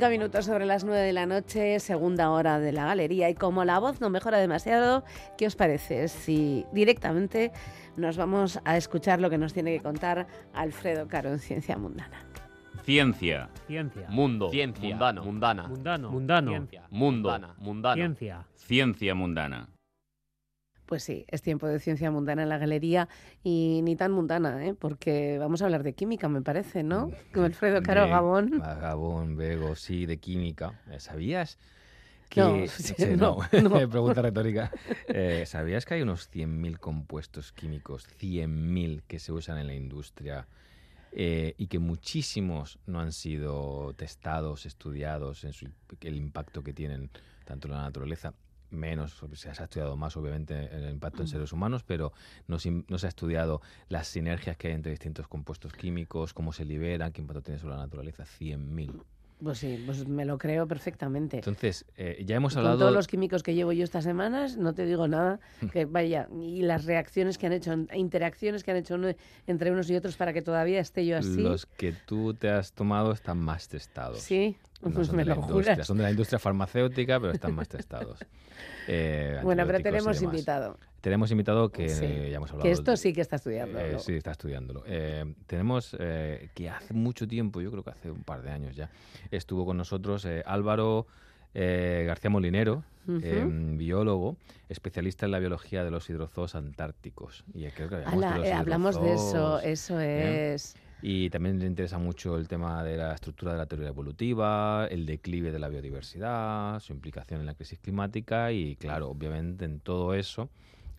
Cinco minutos sobre las nueve de la noche, segunda hora de la galería. Y como la voz no mejora demasiado, ¿qué os parece si directamente nos vamos a escuchar lo que nos tiene que contar Alfredo Caro en Ciencia Mundana? Ciencia. Ciencia. Mundo. Ciencia. Mundano. Mundana. Mundano. Mundano. Ciencia. Mundo. Mundana. Mundano. Ciencia. Ciencia mundana. Pues sí, es tiempo de ciencia mundana en la galería y ni tan mundana, ¿eh? porque vamos a hablar de química, me parece, ¿no? Con Alfredo Caro Gabón. Gabón, Bego, sí, de química. Eh, ¿Sabías que... No, Sí, no, no. Pregunta retórica. Eh, ¿Sabías que hay unos 100.000 compuestos químicos, 100.000 que se usan en la industria eh, y que muchísimos no han sido testados, estudiados en su, el impacto que tienen tanto en la naturaleza menos, se ha estudiado más obviamente el impacto en seres humanos, pero no, se- no se ha estudiado las sinergias que hay entre distintos compuestos químicos, cómo se liberan, qué impacto tiene sobre la naturaleza, 100.000. Pues sí, pues me lo creo perfectamente. Entonces, eh, ya hemos Con hablado... todos los químicos que llevo yo estas semanas, no te digo nada, que vaya, y las reacciones que han hecho, interacciones que han hecho uno- entre unos y otros para que todavía esté yo así. Los que tú te has tomado están más testados. Sí, No pues son de la industria, juras. Son de la industria farmacéutica, pero están más testados. Eh, Bueno, pero tenemos invitado. Tenemos invitado que Sí, eh, ya hemos hablado. que esto sí que está estudiando. Eh, sí, está estudiándolo. Eh, tenemos que hace mucho tiempo, yo creo que hace un par de años ya, estuvo con nosotros Álvaro García Molinero, eh, biólogo, especialista en la biología de los hidrozoos antárticos. Y creo que hablamos Ala, de los eh, hablamos de eso, eso ¿eh? Y también le interesa mucho el tema de la estructura de la teoría evolutiva, el declive de la biodiversidad, su implicación en la crisis climática y, claro, obviamente en todo eso,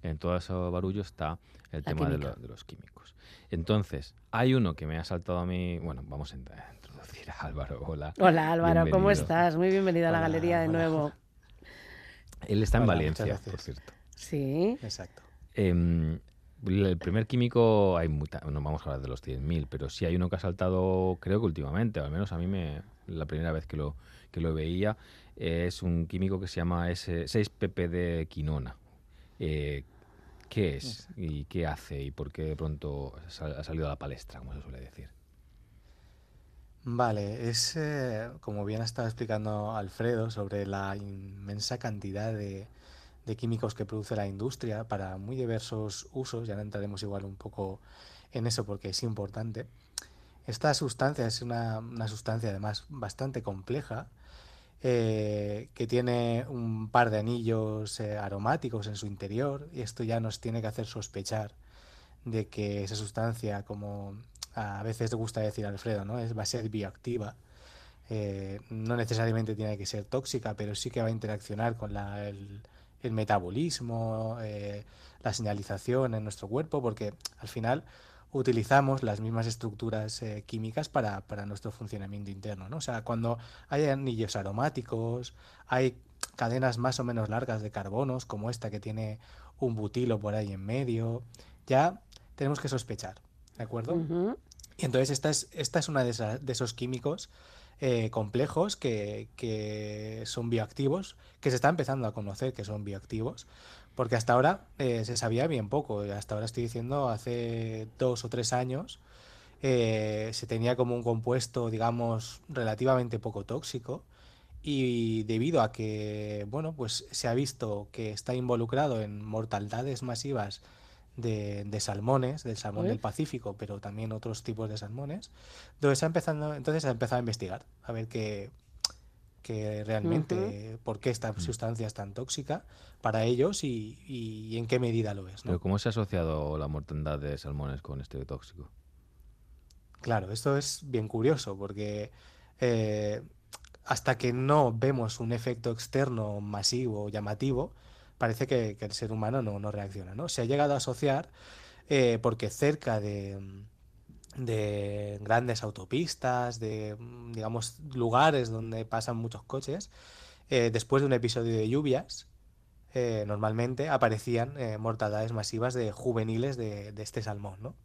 en todo ese barullo está el La tema de, química. lo- de los químicos. Entonces, hay uno que me ha saltado a mí, bueno, vamos a int- a introducir a Álvaro. Hola. Hola Álvaro, ¿cómo estás? Muy bienvenido a la galería de hola. nuevo. Él está en Valencia, por cierto. Sí. Exacto. Em, el primer químico, hay muta- no vamos a hablar de los 100.000, pero sí hay uno que ha saltado, creo que últimamente, al menos a mí me, la primera vez que lo, que lo veía, eh, es un químico que se llama S- 6-PPD quinona. Eh, ¿Qué es y qué hace y por qué de pronto ha salido a la palestra, como se suele decir? Vale, es eh, como bien ha estado explicando Alfredo sobre la inmensa cantidad de, de químicos que produce la industria para muy diversos usos, ya entraremos igual un poco en eso porque es importante. Esta sustancia es una, una sustancia además bastante compleja eh, que tiene un par de anillos eh, aromáticos en su interior y esto ya nos tiene que hacer sospechar de que esa sustancia, como a veces le gusta decir Alfredo, ¿no? Es, va a ser bioactiva. Eh, no necesariamente tiene que ser tóxica, pero sí que va a interaccionar con la- el, el metabolismo, eh, la señalización en nuestro cuerpo, porque al final utilizamos las mismas estructuras eh, químicas para, para nuestro funcionamiento interno, ¿no? O sea, cuando hay anillos aromáticos, hay cadenas más o menos largas de carbonos, como esta que tiene un butilo por ahí en medio, ya tenemos que sospechar, ¿de acuerdo? Y entonces esta es, esta es una de, de esos químicos eh, complejos que, que son bioactivos, que se está empezando a conocer que son bioactivos, porque hasta ahora eh, se sabía bien poco. Hasta ahora estoy diciendo, hace dos o tres años eh, se tenía como un compuesto, digamos, relativamente poco tóxico. Y debido a que, bueno, pues se ha visto que está involucrado en mortalidades masivas de, de salmones, del salmón Uy. del Pacífico, pero también otros tipos de salmones, entonces se ha empezado, entonces se ha empezado a investigar, a ver qué, qué realmente, por qué esta sustancia es tan tóxica para ellos y, y en qué medida lo es, ¿no? Pero ¿cómo se ha asociado la mortandad de salmones con este tóxico? Claro, esto es bien curioso porque eh, hasta que no vemos un efecto externo masivo, llamativo, parece que, que el ser humano no, no reacciona, ¿no? Se ha llegado a asociar eh, porque cerca de, de grandes autopistas, de, mm, digamos, lugares donde pasan muchos coches, eh, después de un episodio de lluvias, eh, normalmente aparecían eh, mortandades masivas de juveniles de, de este salmón, ¿no?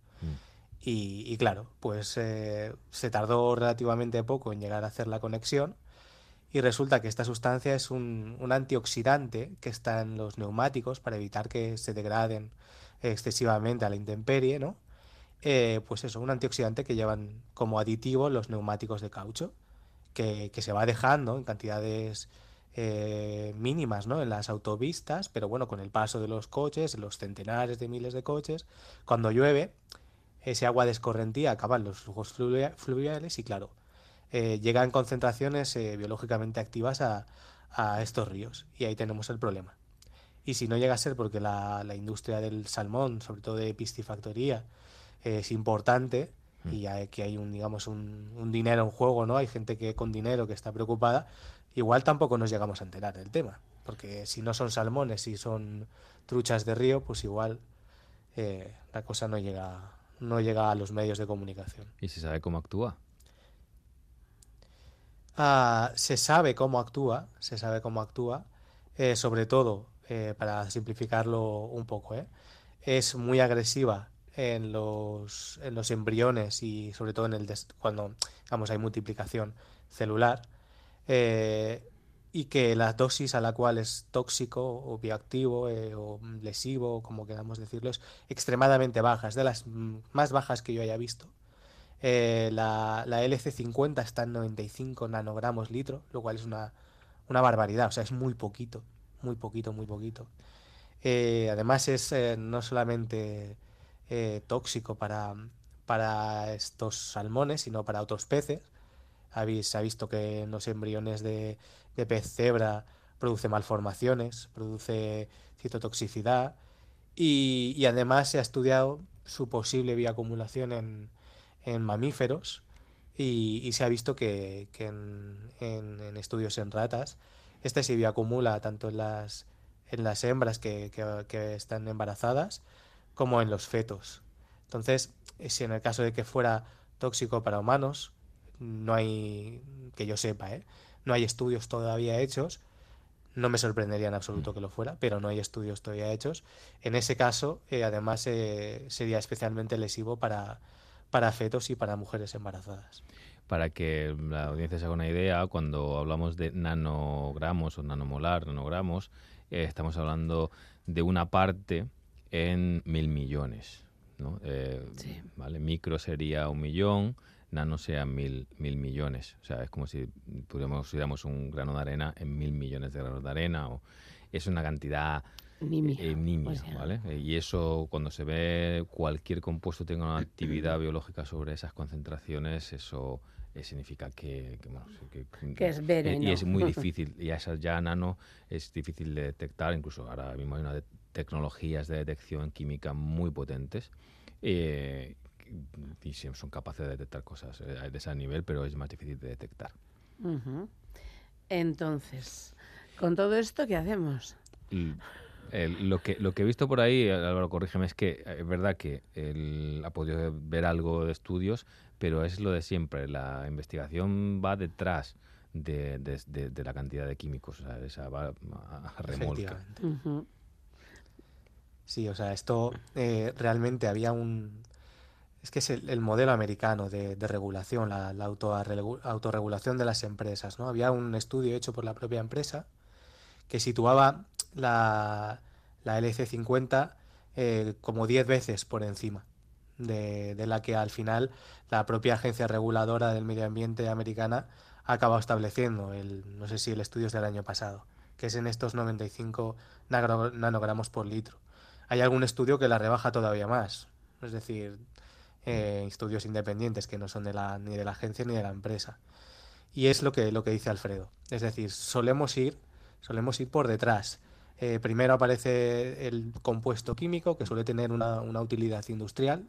Y, y claro, pues se tardó relativamente poco en llegar a hacer la conexión y resulta que esta sustancia es un, un antioxidante que está en los neumáticos para evitar que se degraden excesivamente a la intemperie, ¿no? Eh, pues eso, un antioxidante que llevan como aditivo los neumáticos de caucho, que, que se va dejando en cantidades eh, mínimas, ¿no? En las autopistas, pero bueno, con el paso de los coches, los centenares de miles de coches, cuando llueve, ese agua de escorrentía acaba en los flujos fluvia- fluviales y claro, eh, llegan concentraciones eh, biológicamente activas a, a estos ríos y ahí tenemos el problema. Y si no llega a ser porque la, la industria del salmón, sobre todo de piscifactoría, eh, es importante y hay, que hay un, digamos, un, un dinero en juego, ¿no? Hay gente que con dinero que está preocupada, igual tampoco nos llegamos a enterar del tema, porque si no son salmones, si son truchas de río, pues igual eh, la cosa no llega, no llega a los medios de comunicación. ¿Y se sabe cómo actúa? Ah, se sabe cómo actúa, se sabe cómo actúa, eh, sobre todo, eh, para simplificarlo un poco, ¿eh? es muy agresiva en los, en los embriones y sobre todo en el des- cuando hay multiplicación celular, y que la dosis a la cual es tóxico o bioactivo o lesivo, como queramos decirlo, es extremadamente baja, es de las mm, más bajas que yo haya visto. Eh, la, la LC50 está en 95 nanogramos litro, lo cual es una, una barbaridad, o sea, es muy poquito, muy poquito, muy poquito. Eh, además es eh, no solamente tóxico para, para estos salmones, sino para otros peces. Se ha visto que en los embriones de, de pez cebra produce malformaciones, produce citotoxicidad y, y además se ha estudiado su posible bioacumulación en, en mamíferos y, y se ha visto que, que en, en- en estudios en ratas este se bioacumula tanto en las, en las hembras que, que- que están embarazadas como en los fetos. Entonces, si en el caso de que fuera tóxico para humanos, no hay, que yo sepa, ¿eh? no hay estudios todavía hechos, no me sorprendería en absoluto que lo fuera, pero no hay estudios todavía hechos. En ese caso, eh, además, eh, sería especialmente lesivo para, para fetos y para mujeres embarazadas. Para que la audiencia se haga una idea, cuando hablamos de nanogramos o nanomolar, nanogramos, eh, estamos hablando de una parte en mil millones. ¿no? Eh, ¿vale? Micro sería un millón, nano sea mil, mil millones. O sea, es como si pudiéramos, consideramos un grano de arena en mil millones de granos de arena. O, es una cantidad Nimia, eh, nimia, o sea. ¿vale? Eh, Y eso, cuando se ve cualquier compuesto tenga una actividad biológica sobre esas concentraciones, eso eh, significa que, que, bueno, que, Que es eh, veneno. Y es muy difícil, y a esas ya nano es difícil de detectar, incluso ahora mismo hay unas de- tecnologías de detección química muy potentes. eh, y son capaces de detectar cosas eh, de ese nivel, pero es más difícil de detectar. Entonces, con todo esto, ¿qué hacemos? El- lo, que, lo que he visto por ahí, Álvaro, corrígeme, es que eh, es verdad que él ha podido ver algo de estudios, pero es lo de siempre. La investigación va detrás de, de- de- de la cantidad de químicos, o sea, esa va a, a remolque. Efectivamente. Ujú. Sí, o sea, esto eh, realmente había un... Es que es el, el modelo americano de, de regulación, la, la autorregu- autorregulación de las empresas, ¿no? Había un estudio hecho por la propia empresa que situaba la, la LC50 eh, como 10 veces por encima de, de la que al final la propia agencia reguladora del medio ambiente americana ha acabado estableciendo. El, no sé si el estudio es del año pasado, que es en estos 95 nagro- nanogramos por litro. Hay algún estudio que la rebaja todavía más, es decir, eh, estudios independientes que no son de la, ni de la agencia ni de la empresa. Y es lo que, lo que dice Alfredo. Es decir, solemos ir, solemos ir por detrás. Eh, primero aparece el compuesto químico, que suele tener una, una utilidad industrial.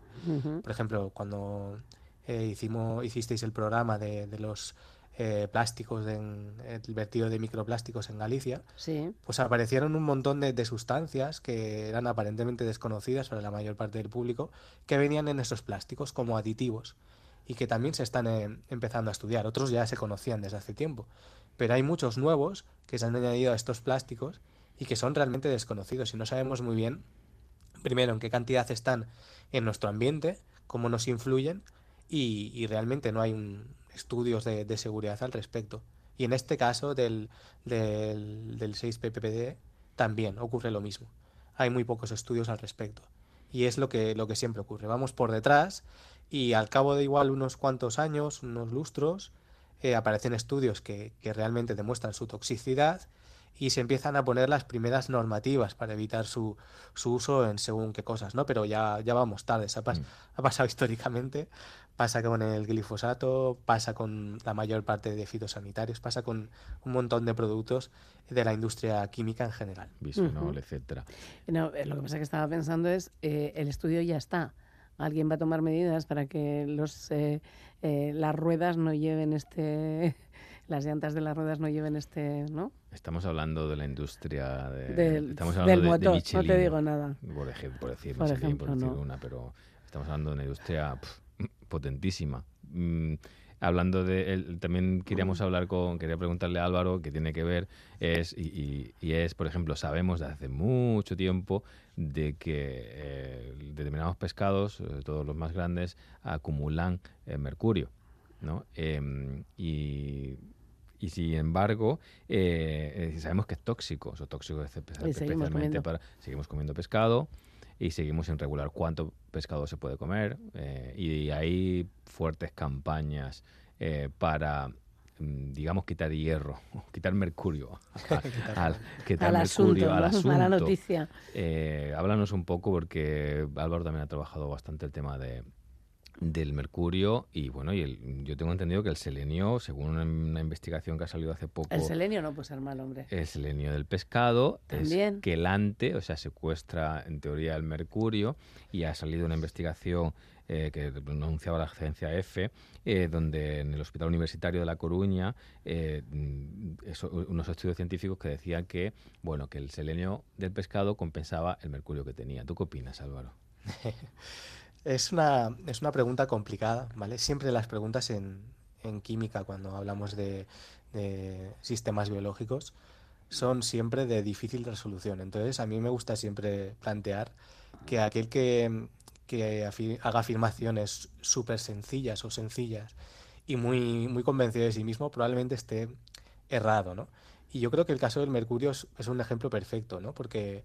Por ejemplo, cuando eh, hicimos, hicisteis el programa de, de los eh, plásticos, en, el vertido de microplásticos en Galicia, Sí. pues aparecieron un montón de, de sustancias que eran aparentemente desconocidas para la mayor parte del público, que venían en esos plásticos como aditivos y que también se están eh, empezando a estudiar. Otros ya se conocían desde hace tiempo, pero hay muchos nuevos que se han añadido a estos plásticos y que son realmente desconocidos y no sabemos muy bien, primero, en qué cantidad están en nuestro ambiente, cómo nos influyen y, realmente no hay estudios de, seguridad al respecto. Y en este caso del, del, del 6-PPPD también ocurre lo mismo. Hay muy pocos estudios al respecto. Y es lo que, lo que siempre ocurre. Vamos por detrás y al cabo de igual unos cuantos años, unos lustros, eh, aparecen estudios que, que realmente demuestran su toxicidad y se empiezan a poner las primeras normativas para evitar su, su uso en según qué cosas, ¿no? Pero ya, ya vamos tarde, ha, pas- ha pasado históricamente, pasa con el glifosato, pasa con la mayor parte de fitosanitarios, pasa con un montón de productos de la industria química en general. Bisfenol, Ujú. etcétera. No, eh, lo que pasa que estaba pensando es, eh, el estudio ya está. Alguien va a tomar medidas para que los, eh, eh, las ruedas no lleven este, las llantas de las ruedas no lleven este, ¿no? Estamos hablando de la industria de, Del- estamos del hablando de- de, motor, no te digo nada. Por, ej- por decir Por Michelin, ejemplo, por decir no. una, pero Estamos hablando de una industria potentísima. Mm, hablando de también queríamos hablar con quería preguntarle a Álvaro que tiene que ver es y, y- y es por ejemplo sabemos de hace mucho tiempo de que eh, determinados pescados sobre todo los más grandes acumulan eh, mercurio ¿no? Em, y y sin embargo, eh, eh, sabemos que es tóxico, eso tóxico es espe- Y seguimos especialmente para seguimos comiendo pescado y seguimos sin regular cuánto pescado se puede comer eh, y hay fuertes campañas eh, para mm, digamos quitar hierro quitar mercurio al, quitar Al asunto, mercurio al ¿no? asunto Mala noticia. Eh, háblanos un poco porque Álvaro también ha trabajado bastante el tema de del mercurio y bueno y el- yo tengo entendido que el selenio según una, una investigación que ha salido hace poco El selenio no puede ser mal, hombre. el selenio del pescado También. es quelante, o sea, secuestra en teoría el mercurio y ha salido una investigación eh, que anunciaba la agencia EFE, eh, donde en el Hospital Universitario de La Coruña, eh, eso- unos estudios científicos que decían que, bueno, que el selenio del pescado compensaba el mercurio que tenía. ¿Tú qué opinas, Álvaro? Es una, es una pregunta complicada, ¿vale? Siempre las preguntas en, en química, cuando hablamos de, de sistemas biológicos, son siempre de difícil resolución. Entonces, a mí me gusta siempre plantear que aquel que, que haga afirmaciones súper sencillas o sencillas y muy, muy convencido de sí mismo probablemente esté errado, ¿no? Y yo creo que el caso del mercurio es, es un ejemplo perfecto, ¿no? Porque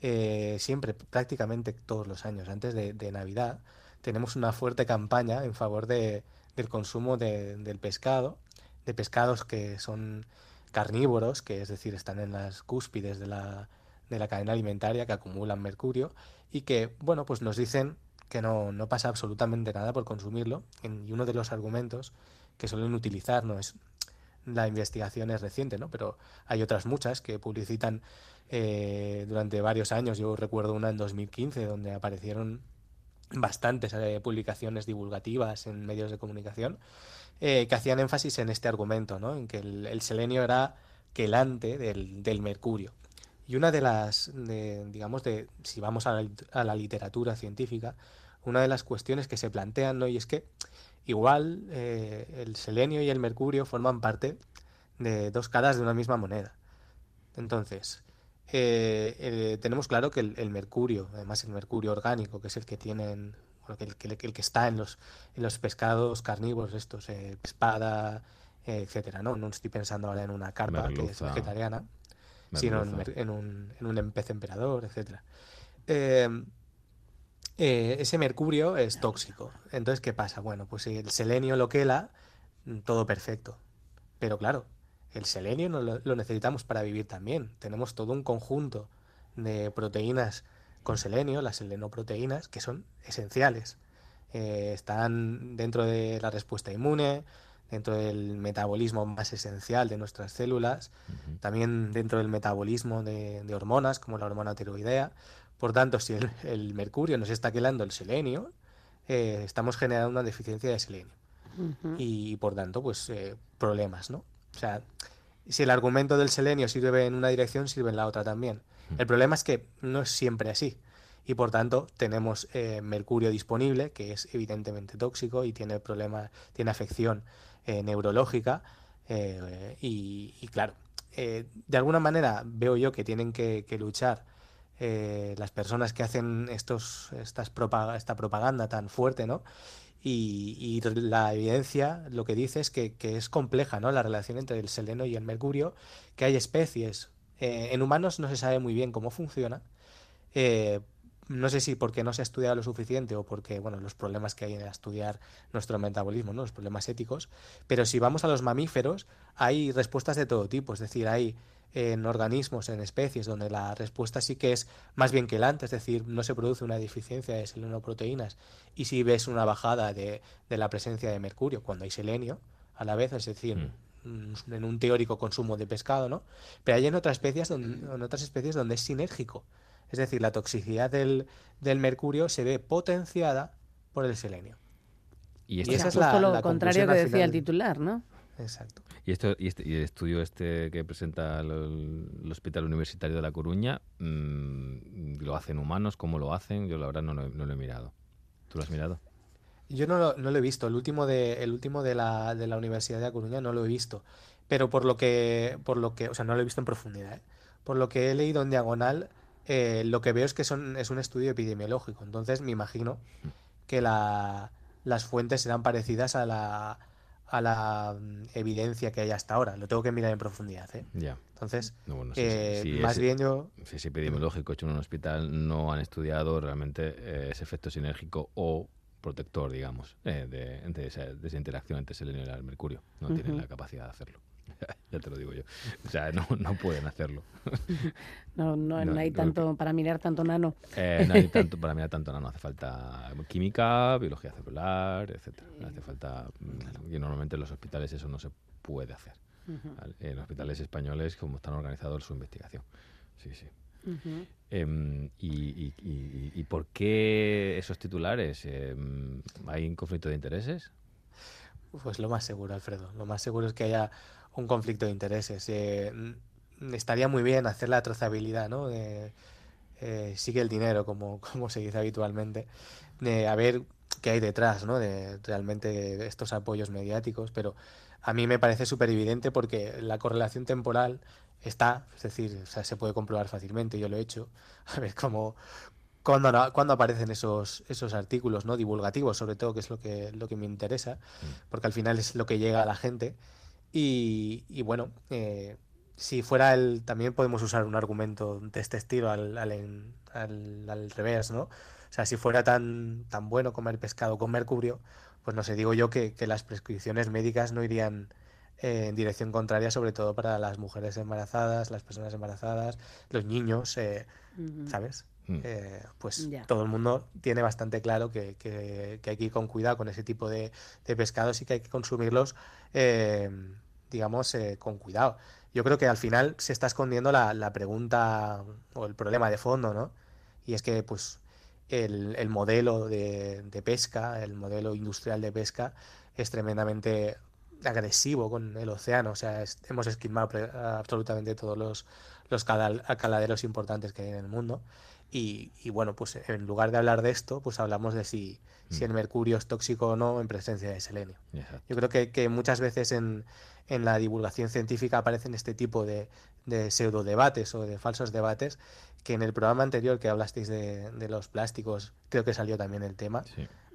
eh, siempre, prácticamente todos los años, antes de, Navidad, tenemos una fuerte campaña en favor de- del consumo de- del pescado, de pescados que son carnívoros, que es decir, están en las cúspides de la, de la cadena alimentaria, que acumulan mercurio y que, bueno, pues nos dicen que no, no pasa absolutamente nada por consumirlo. Y uno de los argumentos que suelen utilizar no es la investigación es reciente, ¿no? Pero hay otras muchas que publicitan eh, durante varios años. Yo recuerdo una en 2015 donde aparecieron bastantes eh, publicaciones divulgativas en medios de comunicación eh, que hacían énfasis en este argumento, ¿no? En que el, el selenio era quelante del, del mercurio. Y una de las, de, digamos, de, si vamos a la, a la literatura científica, una de las cuestiones que se plantean, ¿no? Y es que igual eh, el selenio y el mercurio forman parte de dos caras de una misma moneda. Entonces, eh, eh, tenemos claro que el, el mercurio, además el mercurio orgánico, que es el que tienen, bueno, el, que, el que está en los, en los pescados carnívoros, estos, espada, etcétera, ¿no? No estoy pensando ahora en una carpa que es Merluza. vegetariana, sino en, un, en un pez emperador, etcétera. Eh, eh, ese mercurio es tóxico. Entonces, ¿qué pasa? Bueno, pues si el selenio lo quela, mm, todo perfecto. Pero claro, el selenio no lo, lo necesitamos para vivir también. Tenemos todo un conjunto de proteínas con selenio, las selenoproteínas, que son esenciales. Eh, están dentro de la respuesta inmune, dentro del metabolismo más esencial de nuestras células, también dentro del metabolismo de, de hormonas, como la hormona tiroidea. Por tanto, si el, el mercurio nos está quelando el selenio, eh, estamos generando una deficiencia de selenio y por tanto, pues eh, problemas, ¿no? O sea, si el argumento del selenio sirve en una dirección, sirve en la otra también. El problema es que no es siempre así. Y por tanto, tenemos eh, mercurio disponible, que es evidentemente tóxico y tiene problema, tiene afección eh, neurológica. eh, y, y claro, eh, de alguna manera veo yo que tienen que, que luchar eh, las personas que hacen estos, estas propa- esta propaganda tan fuerte, ¿no? Y, y la evidencia lo que dice es que, que es compleja, ¿no? La relación entre el seleno y el mercurio, que hay especies. eh, en humanos no se sabe muy bien cómo funciona. eh, no sé si porque no se ha estudiado lo suficiente o porque, bueno, los problemas que hay en estudiar nuestro metabolismo, ¿no? Los problemas éticos. Pero si vamos a los mamíferos, hay respuestas de todo tipo. Es decir, hay en organismos, en especies, donde la respuesta sí que es más bien que es decir, no se produce una deficiencia de selenoproteínas y si ves una bajada de, de la presencia de mercurio cuando hay selenio a la vez, es decir, mm, en un teórico consumo de pescado, ¿no? Pero hay en otras especies donde, en otras especies donde es sinérgico, es decir, la toxicidad del, del mercurio se ve potenciada por el selenio. Y, este- sea, justo lo contrario que decía el titular, ¿no? Exacto. Y, esto, y, este- y el estudio este que presenta el, el Hospital Universitario de La Coruña, mm, ¿lo hacen humanos? ¿Cómo lo hacen? Yo la verdad no lo, he- no lo he mirado. ¿Tú lo has mirado? Yo no lo, no lo he visto. El último de, el último de la, de la Universidad de A Coruña no lo he visto. Pero por lo que, por lo que, o sea, no lo he visto en profundidad, ¿eh? Por lo que he leído en diagonal, eh, lo que veo es que son, es un estudio epidemiológico. Entonces me imagino que la, las fuentes serán parecidas a la, a la mm, evidencia que hay hasta ahora. Lo tengo que mirar en profundidad, ¿eh? Ya. Entonces, No, bueno, sí, eh, sí, sí, más es- bien yo... Si es epidemiológico hecho en un hospital, no han estudiado realmente eh, ese efecto sinérgico o protector, digamos, eh, de, de esa, de esa interacción entre selenio y el mercurio. No tienen la capacidad de hacerlo. ya te lo digo yo. O sea, no, no pueden hacerlo. No, no, no No, hay tanto para mirar tanto nano. Eh, no hay tanto, para mirar tanto, no, no hace falta química, biología celular, etcétera. Hace falta, mm, y normalmente en los hospitales eso no se puede hacer. En hospitales españoles, como están organizados su investigación. Sí, sí. Em, y, y- y- y por qué esos titulares? Em, ¿Hay un conflicto de intereses? Pues lo más seguro, Alfredo. Lo más seguro es que haya un conflicto de intereses. Eh, mm, estaría muy bien hacer la trazabilidad, ¿no? De, eh, sigue el dinero, como, como se dice habitualmente, de a ver qué hay detrás, ¿no? De realmente estos apoyos mediáticos, pero a mí me parece súper evidente porque la correlación temporal está, es decir, o sea, se puede comprobar fácilmente, yo lo he hecho, a ver cómo, cuándo aparecen esos, esos artículos no divulgativos, sobre todo, que es lo que, lo que me interesa, porque al final es lo que llega a la gente. Y, y bueno, eh, si fuera el. También podemos usar un argumento de este estilo al, al, en- al- al revés, ¿no? O sea, si fuera tan, tan bueno comer pescado con mercurio, pues no sé, digo yo que, que las prescripciones médicas no irían eh, en dirección contraria, sobre todo para las mujeres embarazadas, las personas embarazadas, los niños, eh. ¿sabes? Mm. Eh, pues Ya. todo el mundo tiene bastante claro que, que- que hay que ir con cuidado con ese tipo de, de pescados y que hay que consumirlos, eh, digamos, eh, con cuidado. Yo creo que al final se está escondiendo la, la pregunta o el problema de fondo, ¿no? Y es que, pues, el, el modelo de, de pesca, el modelo industrial de pesca, es tremendamente agresivo con el océano. O sea, es- hemos esquilmado absolutamente todos los, los caladeros importantes que hay en el mundo. Y, y bueno, pues en lugar de hablar de esto, pues hablamos de si, si el mercurio es tóxico o no en presencia de selenio. Exacto. Yo creo que, que muchas veces en, en la divulgación científica aparecen este tipo de, de pseudo debates o de falsos debates, que en el programa anterior que hablasteis de, de los plásticos, creo que salió también el tema.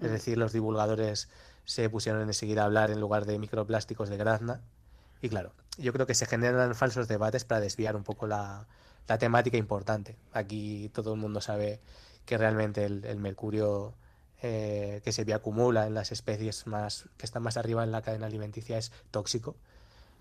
Es decir, los divulgadores se pusieron enseguida a hablar en lugar de microplásticos de grazna. Y claro, yo creo que se generan falsos debates para desviar un poco la, la temática importante. Aquí todo el mundo sabe que realmente el, el mercurio eh, que se acumula en las especies más que están más arriba en la cadena alimenticia es tóxico.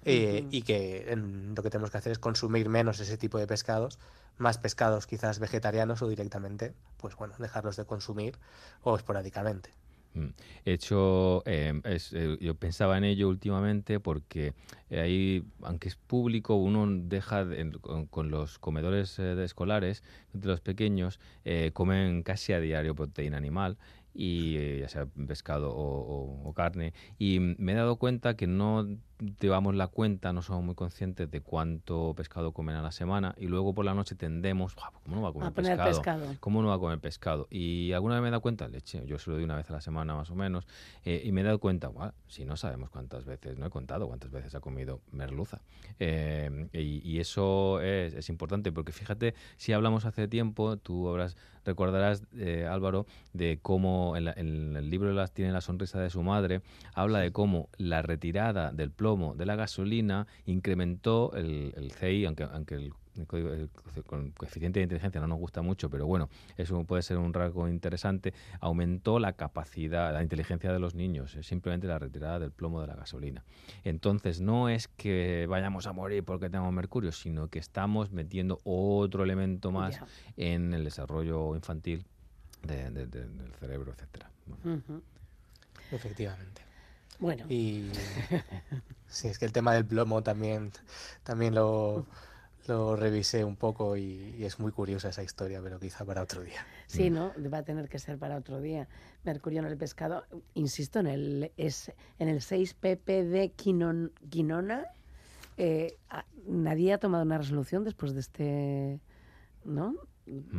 eh, y que en- lo que tenemos que hacer es consumir menos ese tipo de pescados, más pescados quizás vegetarianos o directamente, pues bueno, dejarlos de consumir o esporádicamente. Mm. He hecho, eh, es, eh, yo pensaba en ello últimamente porque ahí, aunque es público, uno deja de- con, con los comedores eh, de escolares, de los pequeños, eh, comen casi a diario proteína animal y eh, ya sea pescado o, o- carne. Y mm, me he dado cuenta que no llevamos la cuenta, no somos muy conscientes de cuánto pescado comen a la semana y luego por la noche tendemos, "Buah, ¿cómo no va a comer A pescado? pescado. ¿Cómo no va a comer pescado? Y alguna vez me he dado cuenta, leche, yo se lo doy una vez a la semana más o menos, eh, y me he dado cuenta, "Buah, si no sabemos cuántas veces, no he contado cuántas veces ha comido merluza. Eh, y, y eso es, es importante, porque fíjate, si hablamos hace tiempo, tú habrás, recordarás, eh, Álvaro, de cómo en, la- en el libro las, Tiene la sonrisa de su madre, habla de cómo la retirada del plomo de la gasolina incrementó el, el CI, aunque, aunque el, coeficiente de inteligencia no nos gusta mucho, pero bueno, eso puede ser un rasgo interesante, aumentó la capacidad, la inteligencia de los niños, es simplemente la retirada del plomo de la gasolina. Entonces, no es que vayamos a morir porque tengamos mercurio, sino que estamos metiendo otro elemento más en el desarrollo infantil de- de- de- del cerebro, etcétera. Bueno. Efectivamente. Bueno. Y sí, es que el tema del plomo también, también lo, lo revisé un poco y, y es muy curiosa esa historia, pero quizá para otro día. Sí, ¿no? Va a tener que ser para otro día. Mercurio en el pescado. Insisto, en el, es, en el 6pp de quinon- quinona, eh, nadie ha tomado una resolución después de este... ¿No?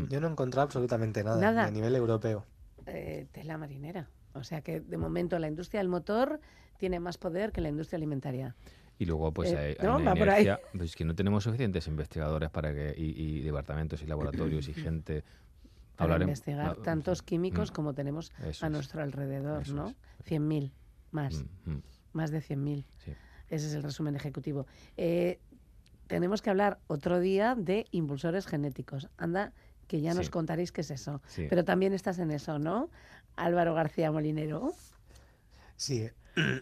Yo no he encontrado absolutamente nada, a nivel europeo. eh, tela marinera. O sea que de momento la industria del motor tiene más poder que la industria alimentaria. Y luego, pues Eh, hay, hay no, una va por ahí. inercia, pues, es que no tenemos suficientes investigadores para que y, y departamentos y laboratorios y gente. Para investigar tantos químicos mm, como tenemos a es. nuestro alrededor, ¿no? es. 100.000 más. mm, mm. Más de 100.000. Sí. Ese es el resumen ejecutivo. Eh, tenemos que hablar otro día de impulsores genéticos. Anda, que ya nos contaréis qué es eso. Sí. Pero también estás en eso, ¿no? Álvaro García Molinero. Sí,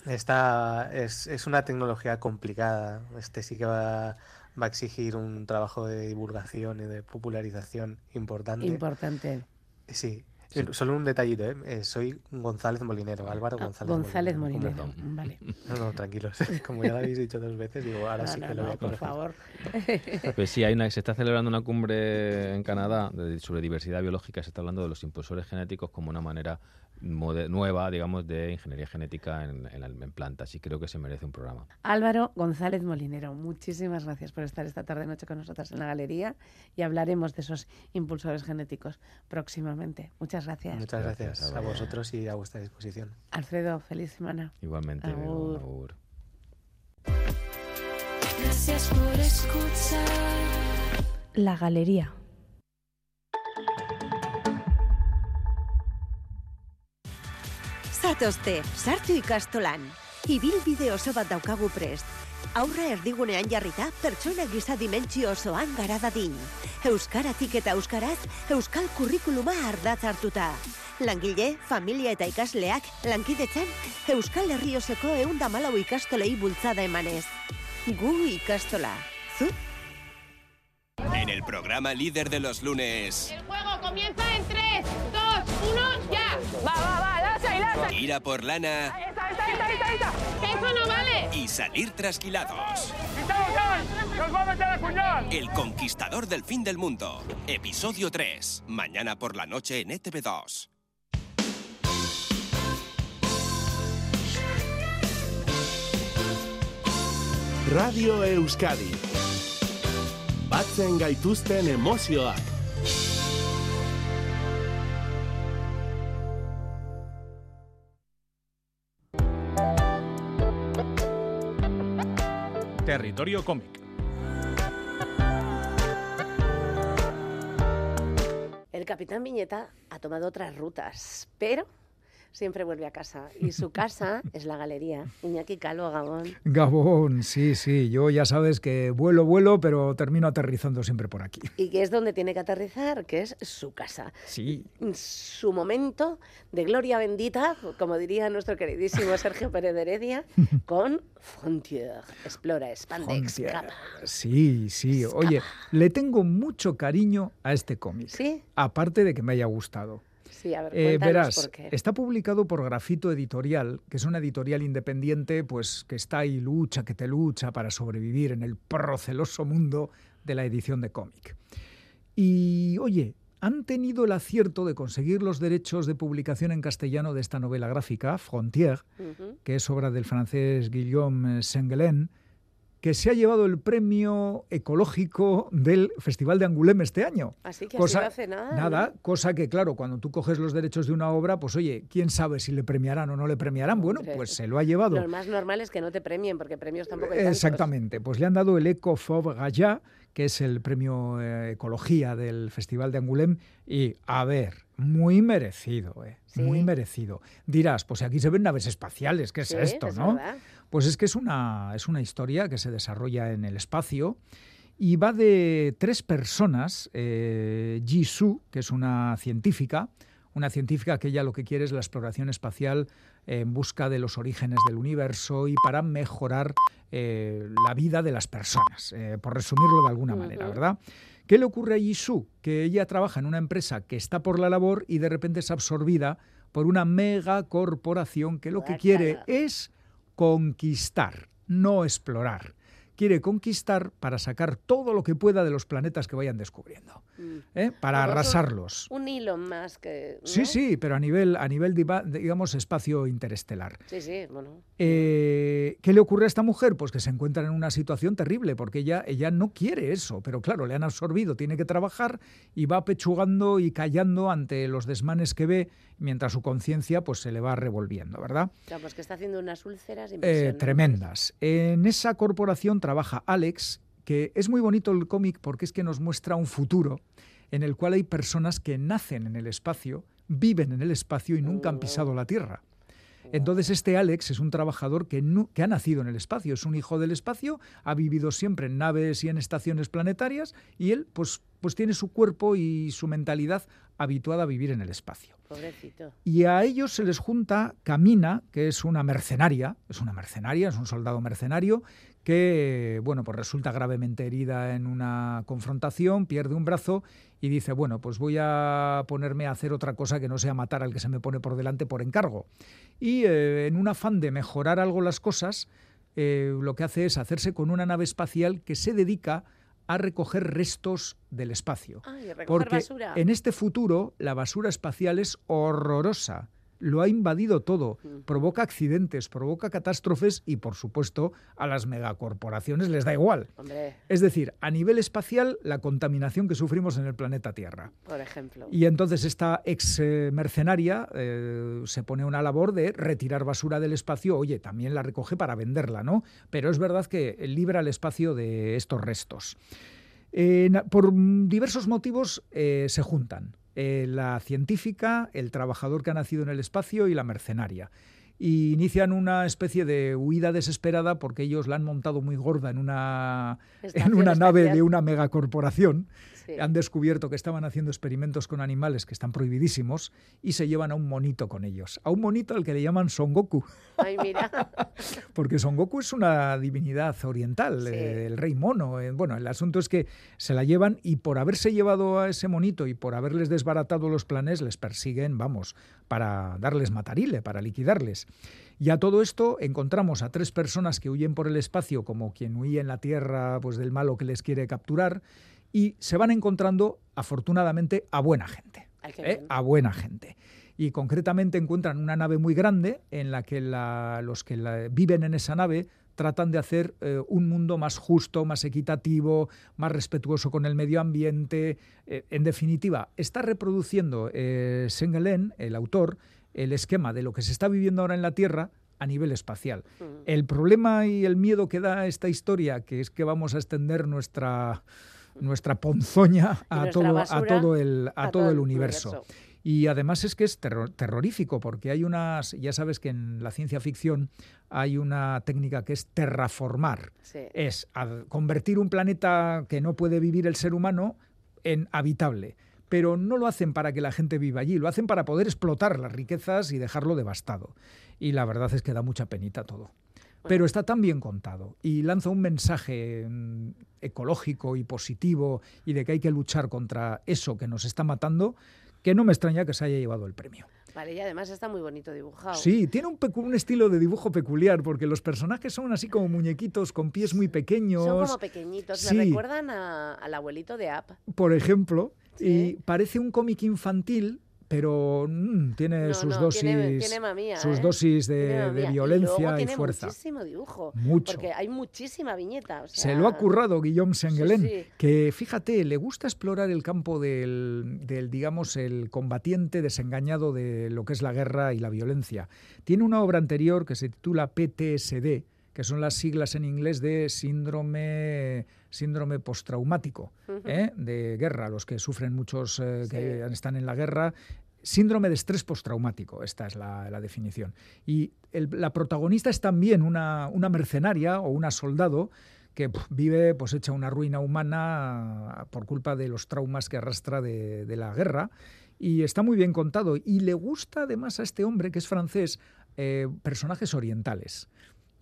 esta es, es una tecnología complicada. Este sí que va, va a exigir un trabajo de divulgación y de popularización importante. Importante. Sí. Eh, Solo un detallito, ¿eh? Eh, soy González Molinero, Álvaro Ah, González, González Molinero. Molinero, completo. vale. No, no, tranquilos. Como ya lo habéis dicho dos veces, digo, ahora No, sí no, que lo voy a por favor. Pues sí, hay una, se está celebrando una cumbre en Canadá sobre diversidad biológica. Se está hablando de los impulsores genéticos como una manera nueva, digamos, de ingeniería genética en, en, en plantas. Y creo que se merece un programa. Álvaro González Molinero, muchísimas gracias por estar esta tarde noche con nosotros en la galería y hablaremos de esos impulsores genéticos próximamente. Muchas gracias. Muchas gracias, Gracias, a vosotros y a vuestra disposición. Alfredo, feliz semana. Igualmente, Agur. agur. Gracias por escuchar. La galería. Zatozte, sartu ikastolan. Ibilbide oso bat daukagu prest. Aurra erdigunean jarrita, pertsona giza dimentsio osoan gara dadin. Euskaratik eta euskaraz, euskal kurrikuluma ardatz hartuta. Langile, familia eta ikasleak, lankidetzan, euskal herri osoko eunda malau ikastolei bultzada emanez. Gu ikastola. Zu? En el programa líder de los lunes, El juego comienza en 3, 2, 1, ya. Va, va, ir a por lana Esta, esta, esta, esta, esta. Que eso no vale. y salir trasquilados. ¡Quitamos ya! ¡Nos va a meter el puñal! El conquistador del fin del mundo. Episodio 3. Mañana por la noche en E ETV2. Radio Euskadi. Batzen gaituzten emozioak. Territorio cómic. El capitán Viñeta ha tomado otras rutas, pero siempre vuelve a casa. Y su casa es la galería. Iñaki Calvo Gabón. Gabón, sí, sí. Yo ya sabes que vuelo, vuelo, pero termino aterrizando siempre por aquí. Y que es donde tiene que aterrizar, que es su casa. Sí. Su momento de gloria bendita, como diría nuestro queridísimo Sergio Pérez de Heredia, con Frontier. Explora, expande, escapa. Sí, sí. Oye, le tengo mucho cariño a este cómic. ¿Sí? Aparte de que me haya gustado. Sí, a ver, Eh, verás, por qué. está publicado por Grafito Editorial, que es una editorial independiente, pues que está y lucha, que te lucha para sobrevivir en el proceloso mundo de la edición de cómic. Y oye, han tenido el acierto de conseguir los derechos de publicación en castellano de esta novela gráfica, Frontier, que es obra del francés Guillaume Sengelen, que se ha llevado el premio ecológico del Festival de Angoulême este año. Así que así no hace nada, Nada, cosa que claro, cuando tú coges los derechos de una obra, pues oye, quién sabe si le premiarán o no le premiarán. Bueno, Hombre, pues se lo ha llevado. Lo más normal es que no te premien, porque premios tampoco hay tantos. Exactamente, pues le han dado el Eco Fob Gaya, que es el premio eh, Ecología del Festival de Angoulême, y a ver, muy merecido, eh, muy merecido. Dirás, pues aquí se ven naves espaciales, ¿qué es Sí, esto, es no? verdad. Pues es que es una, es una historia que se desarrolla en el espacio y va de tres personas, eh, Ji Su, que es una científica, una científica que ella lo que quiere es la exploración espacial en busca de los orígenes del universo y para mejorar eh, la vida de las personas, eh, por resumirlo de alguna manera. ¿verdad? ¿Qué le ocurre a Jisoo? Que ella trabaja en una empresa que está por la labor y de repente es absorbida por una mega corporación que lo que quiere es conquistar, no explorar. quiere conquistar para sacar todo lo que pueda de los planetas que vayan descubriendo, Mm. ¿eh? para arrasarlos. Un hilo más que. ¿no? Sí, sí, pero a nivel, a nivel diva- digamos, espacio interestelar. Sí, sí, bueno. Eh, ¿Qué le ocurre a esta mujer? Pues que se encuentra en una situación terrible, porque ella, ella no quiere eso, pero claro, le han absorbido, tiene que trabajar y va pechugando y callando ante los desmanes que ve, mientras su conciencia pues se le va revolviendo, ¿verdad? Claro, pues que está haciendo unas úlceras Eh, impresionantes. tremendas. En esa corporación trabaja Alex, que es muy bonito el cómic porque es que nos muestra un futuro en el cual hay personas que nacen en el espacio, viven en el espacio y nunca han pisado la Tierra. Entonces este Alex es un trabajador que, que ha nacido en el espacio, es un hijo del espacio, ha vivido siempre en naves y en estaciones planetarias y él pues, pues tiene su cuerpo y su mentalidad habituada a vivir en el espacio. Pobrecito. Y a ellos se les junta Camina, que es una mercenaria, es una mercenaria, es un soldado mercenario, que bueno, pues resulta gravemente herida en una confrontación, pierde un brazo y dice, bueno, pues voy a ponerme a hacer otra cosa que no sea matar al que se me pone por delante por encargo. Y eh, en un afán de mejorar algo las cosas, eh, lo que hace es hacerse con una nave espacial que se dedica a recoger restos del espacio. Recoger Porque basura. en este futuro la basura espacial es horrorosa. Lo ha invadido todo, provoca accidentes, provoca catástrofes y, por supuesto, a las megacorporaciones les da igual. Hombre, Es decir, a nivel espacial, la contaminación que sufrimos en el planeta Tierra. por ejemplo. Y entonces esta ex eh, mercenaria eh, se pone a una labor de retirar basura del espacio. Oye, también la recoge para venderla, ¿no? Pero es verdad que libra el espacio de estos restos. Eh, por mm, diversos motivos se juntan. Eh, la científica, el trabajador que ha nacido en el espacio y la mercenaria. Y inician una especie de huida desesperada porque ellos la han montado muy gorda en una, en una nave de una megacorporación. Sí. Han descubierto que estaban haciendo experimentos con animales que están prohibidísimos y se llevan a un monito con ellos. A un monito al que le llaman Son Goku. Ay, mira. Porque Son Goku es una divinidad oriental, eh, el rey mono. eh, bueno, el asunto es que se la llevan y por haberse llevado a ese monito y por haberles desbaratado los planes, les persiguen, vamos, para darles matarile, para liquidarles. Y a todo esto encontramos a tres personas que huyen por el espacio, como quien huye en la Tierra pues, del malo que les quiere capturar, y se van encontrando, afortunadamente, a buena gente. ¿eh? a buena gente. Y concretamente encuentran una nave muy grande en la que la- los que la- viven en esa nave tratan de hacer eh, un mundo más justo, más equitativo, más respetuoso con el medio ambiente. Eh, en definitiva, está reproduciendo eh, Sengelen, el autor, el esquema de lo que se está viviendo ahora en la Tierra a nivel espacial. El problema y el miedo que da esta historia, que es que vamos a extender nuestra, nuestra ponzoña a nuestra todo, a basura todo el, a a todo todo el el universo. universo. Y además es que es terror- terrorífico, porque hay unas, ya sabes que en la ciencia ficción hay una técnica que es terraformar. Sí. Es convertir un planeta que no puede vivir el ser humano en habitable. Pero no lo hacen para que la gente viva allí, lo hacen para poder explotar las riquezas y dejarlo devastado. Y la verdad es que da mucha penita todo. Pero está tan bien contado y lanza un mensaje mm, ecológico y positivo y de que hay que luchar contra eso que nos está matando, que no me extraña que se haya llevado el premio. Vale, y además está muy bonito dibujado. Sí, tiene un, un estilo de dibujo peculiar porque los personajes son así como muñequitos con pies muy pequeños. Son como pequeñitos, Sí. me recuerdan a- al abuelito de App. por ejemplo, y parece un cómic infantil, pero mm, tiene No, sus no, dosis, tiene- tiene mamía, sus ¿eh? dosis de. Y violencia luego y, tiene fuerza. muchísimo dibujo. Mucho. Porque hay muchísima viñeta. o Se lo ha currado Guillaume Sengelen, sí. que fíjate, le gusta explorar el campo del, del, digamos, el combatiente desengañado de lo que es la guerra y la violencia. Tiene una obra anterior que se titula PTSD, que son las siglas en inglés de síndrome, síndrome postraumático. ¿eh? de guerra, los que sufren muchos eh, que están en la guerra. Síndrome de estrés postraumático, esta es la, definición. Y la protagonista es también una, mercenaria o una soldado que vive pues hecha una ruina humana por culpa de los traumas que arrastra de, de la guerra. Y está muy bien contado. Y le gusta además a este hombre, que es francés, eh, personajes orientales.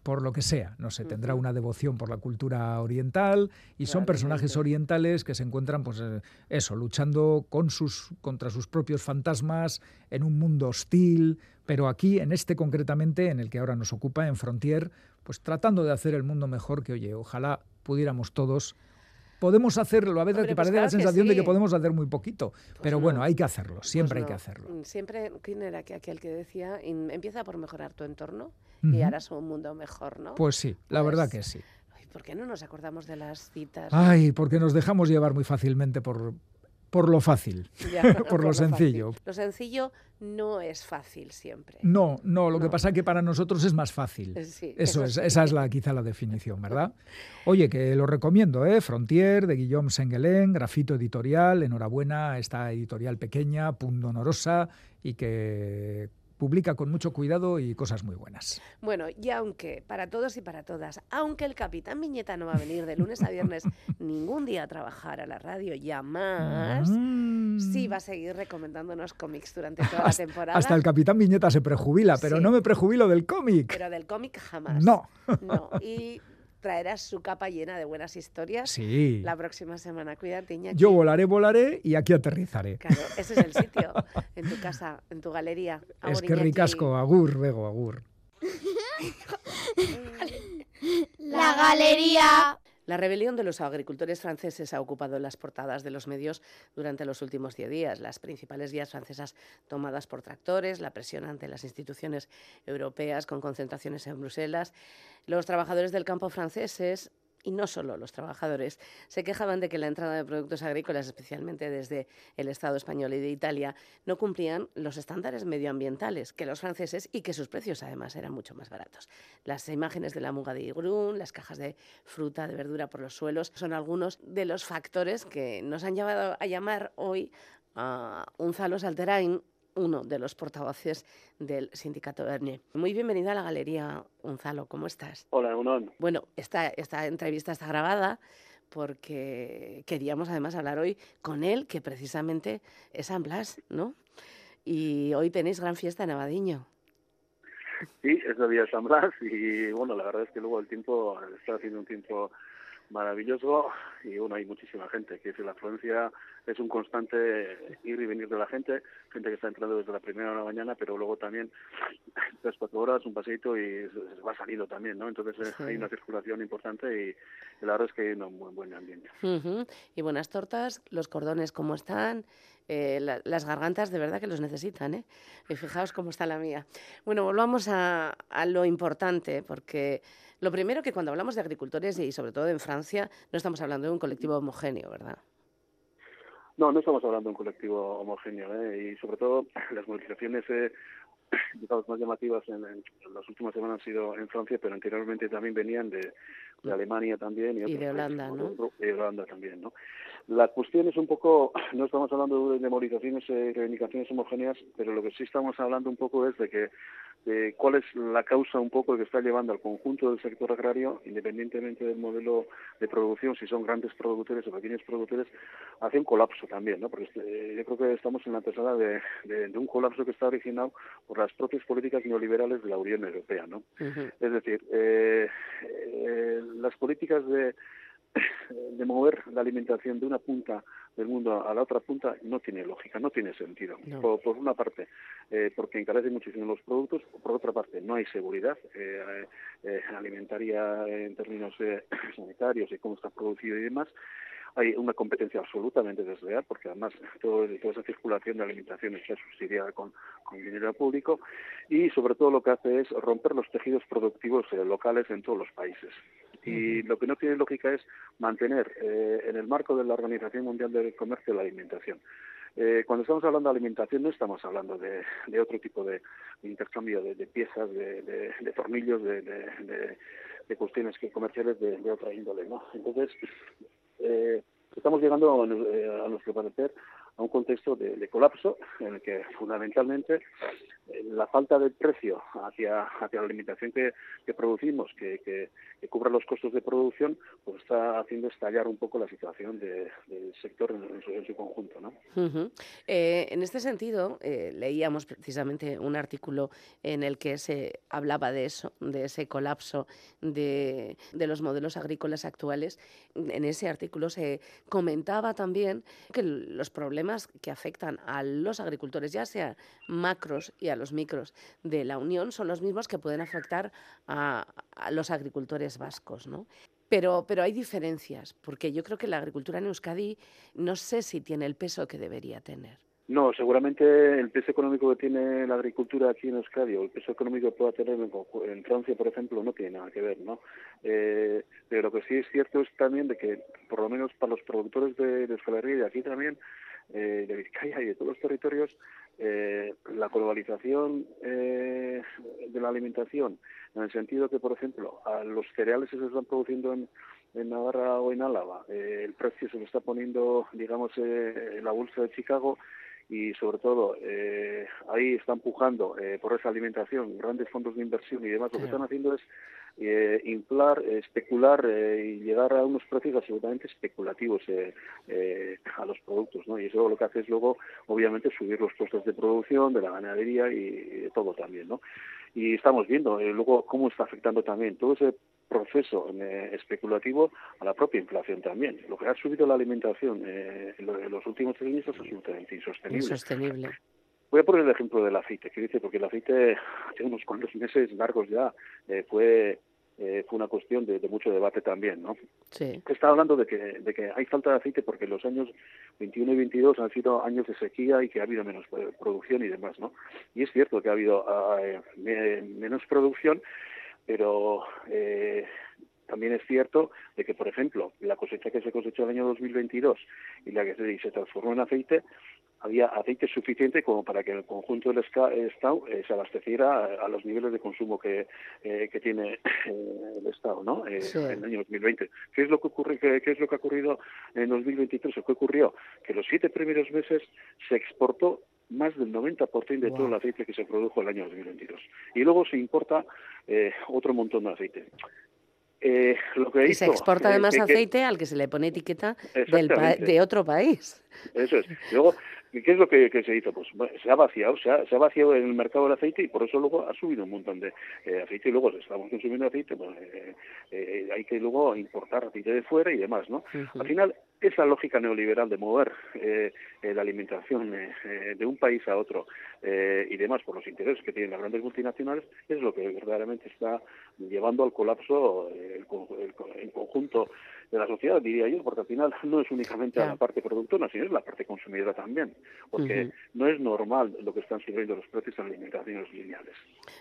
Por lo que sea, no sé, tendrá una devoción por la cultura oriental y son personajes orientales que se encuentran, pues eh, eso, luchando con sus, contra sus propios fantasmas en un mundo hostil, pero aquí, en este concretamente, en el que ahora nos ocupa, en Frontier, pues tratando de hacer el mundo mejor que, oye, ojalá pudiéramos todos podemos hacerlo. A veces Hombre, que pues parece claro la sensación de que podemos hacer muy poquito. pero no. bueno, hay que hacerlo, siempre Pues hay que hacerlo. Mm, Siempre, ¿quién era que- aquel que decía? "In- Empieza por mejorar tu entorno Ujú. y harás un mundo mejor, ¿no? Pues sí, la verdad que sí. ¿Por qué no nos acordamos de las citas? Ay, porque nos dejamos llevar muy fácilmente por, por lo fácil, Ya, por lo sencillo. Lo sencillo no es fácil siempre. No, no, lo que pasa es que para nosotros es más fácil. Eh, sí, eso eso es, sí. esa es la, quizá la definición, ¿verdad? Oye, que lo recomiendo, ¿eh? Frontier, de Guillaume Sengelén, Grafito Editorial, enhorabuena a esta editorial pequeña, punto honorosa, y que publica con mucho cuidado y cosas muy buenas. Bueno, y aunque, para todos y para todas, aunque el capitán Viñeta no va a venir de lunes a viernes ningún día a trabajar a la radio, ya más, sí va a seguir recomendándonos cómics durante toda la temporada. Hasta el Capitán Viñeta se prejubila, pero Sí. no me prejubilo del cómic. Pero del cómic jamás. No. No, y traerás su capa llena de buenas historias Sí. la próxima semana. Cuídate, Iñaki. Yo volaré, volaré y aquí aterrizaré. Claro, ese es el sitio, en tu casa, en tu galería. Es que Iñaki. ricasco, agur, Bego, agur. La galería. La rebelión de los agricultores franceses ha ocupado las portadas de los medios durante los últimos diez días. Las principales vías francesas tomadas por tractores, la presión ante las instituciones europeas con concentraciones en Bruselas. Los trabajadores del campo franceses, y no solo los trabajadores, se quejaban de que la entrada de productos agrícolas, especialmente desde el Estado español y de Italia, no cumplían los estándares medioambientales que los franceses y que sus precios además eran mucho más baratos. Las imágenes de la muga de Igrún, las cajas de fruta, de verdura por los suelos, son algunos de los factores que nos han llevado a llamar hoy a Unzalo Salterain, uno de los portavoces del sindicato ERNE. Muy bienvenida a la galería, Unzalo, ¿cómo estás? Hola, Unón. Bueno, esta, esta entrevista está grabada porque queríamos además hablar hoy con él, que precisamente es San Blas, ¿no? Y hoy tenéis gran fiesta en Abadiño. Sí, es la día de San Blas y bueno, la verdad es que luego el tiempo está haciendo un tiempo maravilloso y bueno, hay muchísima gente, que la afluencia es un constante ir y venir de la gente, gente que está entrando desde la primera hora de la mañana, pero luego también tres, cuatro horas, un paseito y se- va salido también, ¿no? Entonces eh, Sí. hay una circulación importante y, la verdad es que hay un buen, buen ambiente. Y buenas tortas, los cordones cómo están, eh, la- las gargantas de verdad que los necesitan, ¿eh? Y fijaos cómo está la mía. Bueno, volvamos a, a lo importante, porque lo primero que cuando hablamos de agricultores y sobre todo en Francia, no estamos hablando de un colectivo homogéneo, ¿verdad? No, no estamos hablando de un colectivo homogéneo ¿eh? y sobre todo las movilizaciones eh, digamos, más llamativas en, en las últimas semanas han sido en Francia, pero anteriormente también venían de, de Alemania también y, otros de Holanda, ¿no? Y de Holanda también, ¿no? La cuestión es un poco, no estamos hablando de movilizaciones y reivindicaciones homogéneas, pero lo que sí estamos hablando un poco es de que de cuál es la causa un poco que está llevando al conjunto del sector agrario, independientemente del modelo de producción, si son grandes productores o pequeños productores, hacia un colapso también, ¿no? Porque este, yo creo que estamos en la de, de- de un colapso que está originado por las propias políticas neoliberales de la Unión Europea, ¿no? Es decir, eh, eh, las políticas de, de mover la alimentación de una punta del mundo a la otra punta no tiene lógica, no tiene sentido. No. Por, por una parte, eh, porque encarece muchísimo los productos, por otra parte, no hay seguridad eh, eh, alimentaria en términos eh, sanitarios y cómo está producido y demás. Hay una competencia absolutamente desleal, porque además todo, toda esa circulación de alimentación está subsidiada con, con dinero público y sobre todo lo que hace es romper los tejidos productivos eh, locales en todos los países. Y lo que no tiene lógica es mantener eh, en el marco de la Organización Mundial del Comercio la alimentación. Eh, cuando estamos hablando de alimentación no estamos hablando de, otro tipo de, intercambio de, piezas, de, tornillos, de, cuestiones comerciales de, otra índole, ¿no? Entonces, eh, estamos llegando, eh, a nuestro parecer, a un contexto de, de colapso en el que fundamentalmente eh, la falta de precio hacia, hacia la alimentación que, que producimos, que, que, que cubra los costos de producción, pues está haciendo estallar un poco la situación de- del sector en, en su, en su conjunto. ¿no? Ujú. Eh, en este sentido, eh, leíamos precisamente un artículo en el que se hablaba de eso, de ese colapso de, de los modelos agrícolas actuales. En ese artículo se comentaba también que los problemas que afectan a los agricultores, ya sea macros y a los micros de la Unión, son los mismos que pueden afectar a, a los agricultores vascos, ¿no? Pero, pero hay diferencias, porque yo creo que la agricultura en Euskadi no sé si tiene el peso que debería tener. No, seguramente el peso económico que tiene la agricultura aquí en Euskadi o el peso económico que pueda tener en, Francia, por ejemplo, no tiene nada que ver, ¿no? Eh, pero lo que sí es cierto es también de que, por lo menos para los productores de, de aquí también, eh, de Vizcaya y de todos los territorios, eh, la globalización eh, de la alimentación, en el sentido que, por ejemplo, a los cereales que se están produciendo en, en Navarra o en Álava, eh, el precio se lo está poniendo, digamos, eh, en la bolsa de Chicago y sobre todo eh, ahí está empujando eh, por esa alimentación grandes fondos de inversión y demás. Lo que están haciendo es eh, inflar, eh, especular eh, y llegar a unos precios absolutamente especulativos eh, eh, a los productos, ¿no? Y eso lo que hace es luego, obviamente, subir los costos de producción, de la ganadería y, y de todo también, ¿no? Y estamos viendo eh, luego cómo está afectando también todo ese proceso eh, especulativo a la propia inflación también. Lo que ha subido la alimentación eh, en, lo- en los últimos tres años es absolutamente insostenible. Insostenible. Voy a poner el ejemplo del aceite, que dice, porque el aceite hace unos cuantos meses largos ya eh, fue eh, fue una cuestión de, de mucho debate también, ¿no? Sí. Se está hablando de que, de que hay falta de aceite porque los años 21 y 22 han sido años de sequía y que ha habido menos eh, producción y demás, ¿no? Y es cierto que ha habido ah, eh, me- menos producción, pero eh, también es cierto de que, por ejemplo, la cosecha que se cosechó el año 2022 y la que se, transformó en aceite, había aceite suficiente como para que el conjunto del Estado eh, se abasteciera a, a los niveles de consumo que, eh, que tiene eh, el Estado, ¿no? Eh, Sí. En el año 2020. ¿Qué es lo que ocurre? ¿Qué, qué es lo que ha ocurrido en 2023? ¿O qué ocurrió? Que los siete primeros meses se exportó más del 90% de todo el aceite que se produjo el año 2022. Y luego se importa eh, otro montón de aceite. Eh, lo que Y se hizo, exporta eh, además que- que- aceite al que se le pone etiqueta del de otro país. Eso es. Luego, ¿qué es lo que, que se hizo? Pues bueno, se ha vaciado, se ha, se ha vaciado en el mercado el aceite y por eso luego ha subido un montón de eh, aceite y luego si estamos consumiendo aceite, pues eh, eh, hay que luego importar aceite de fuera y demás, ¿no? Al final, esa lógica neoliberal de mover eh, eh, la alimentación eh, eh, de un país a otro eh, y demás por los intereses que tienen las grandes multinacionales es lo que verdaderamente está llevando al colapso el, el el conjunto de la sociedad, diría yo, porque al final no es únicamente la parte productora, sino es la parte consumidora también, porque no es normal lo que están subiendo los precios en alimentaciones lineales.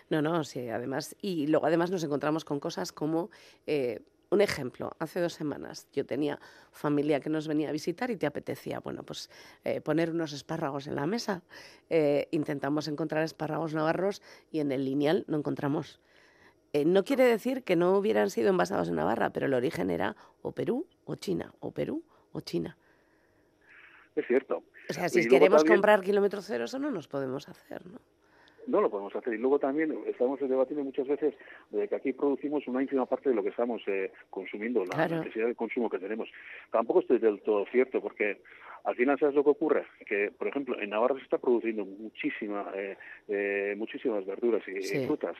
No, no, sí, además. Y luego además nos encontramos con cosas como, eh, un ejemplo, hace dos semanas yo tenía familia que nos venía a visitar y te apetecía, bueno, pues eh, poner unos espárragos en la mesa. Eh, intentamos encontrar espárragos navarros y en el lineal no encontramos. Eh, no quiere decir que no hubieran sido envasados en Navarra, pero el origen era o Perú o China, o Perú o China. Es cierto. O sea, si queremos también- comprar kilómetros cero, eso no nos podemos hacer, ¿no? No lo podemos hacer. Y luego también estamos debatiendo muchas veces de que aquí producimos una ínfima parte de lo que estamos eh, consumiendo, la Claro. necesidad de consumo que tenemos. Tampoco estoy del todo cierto, porque al final, ¿sabes lo que ocurre? Que, por ejemplo, en Navarra se está produciendo muchísima, eh, eh, muchísimas verduras y, frutas.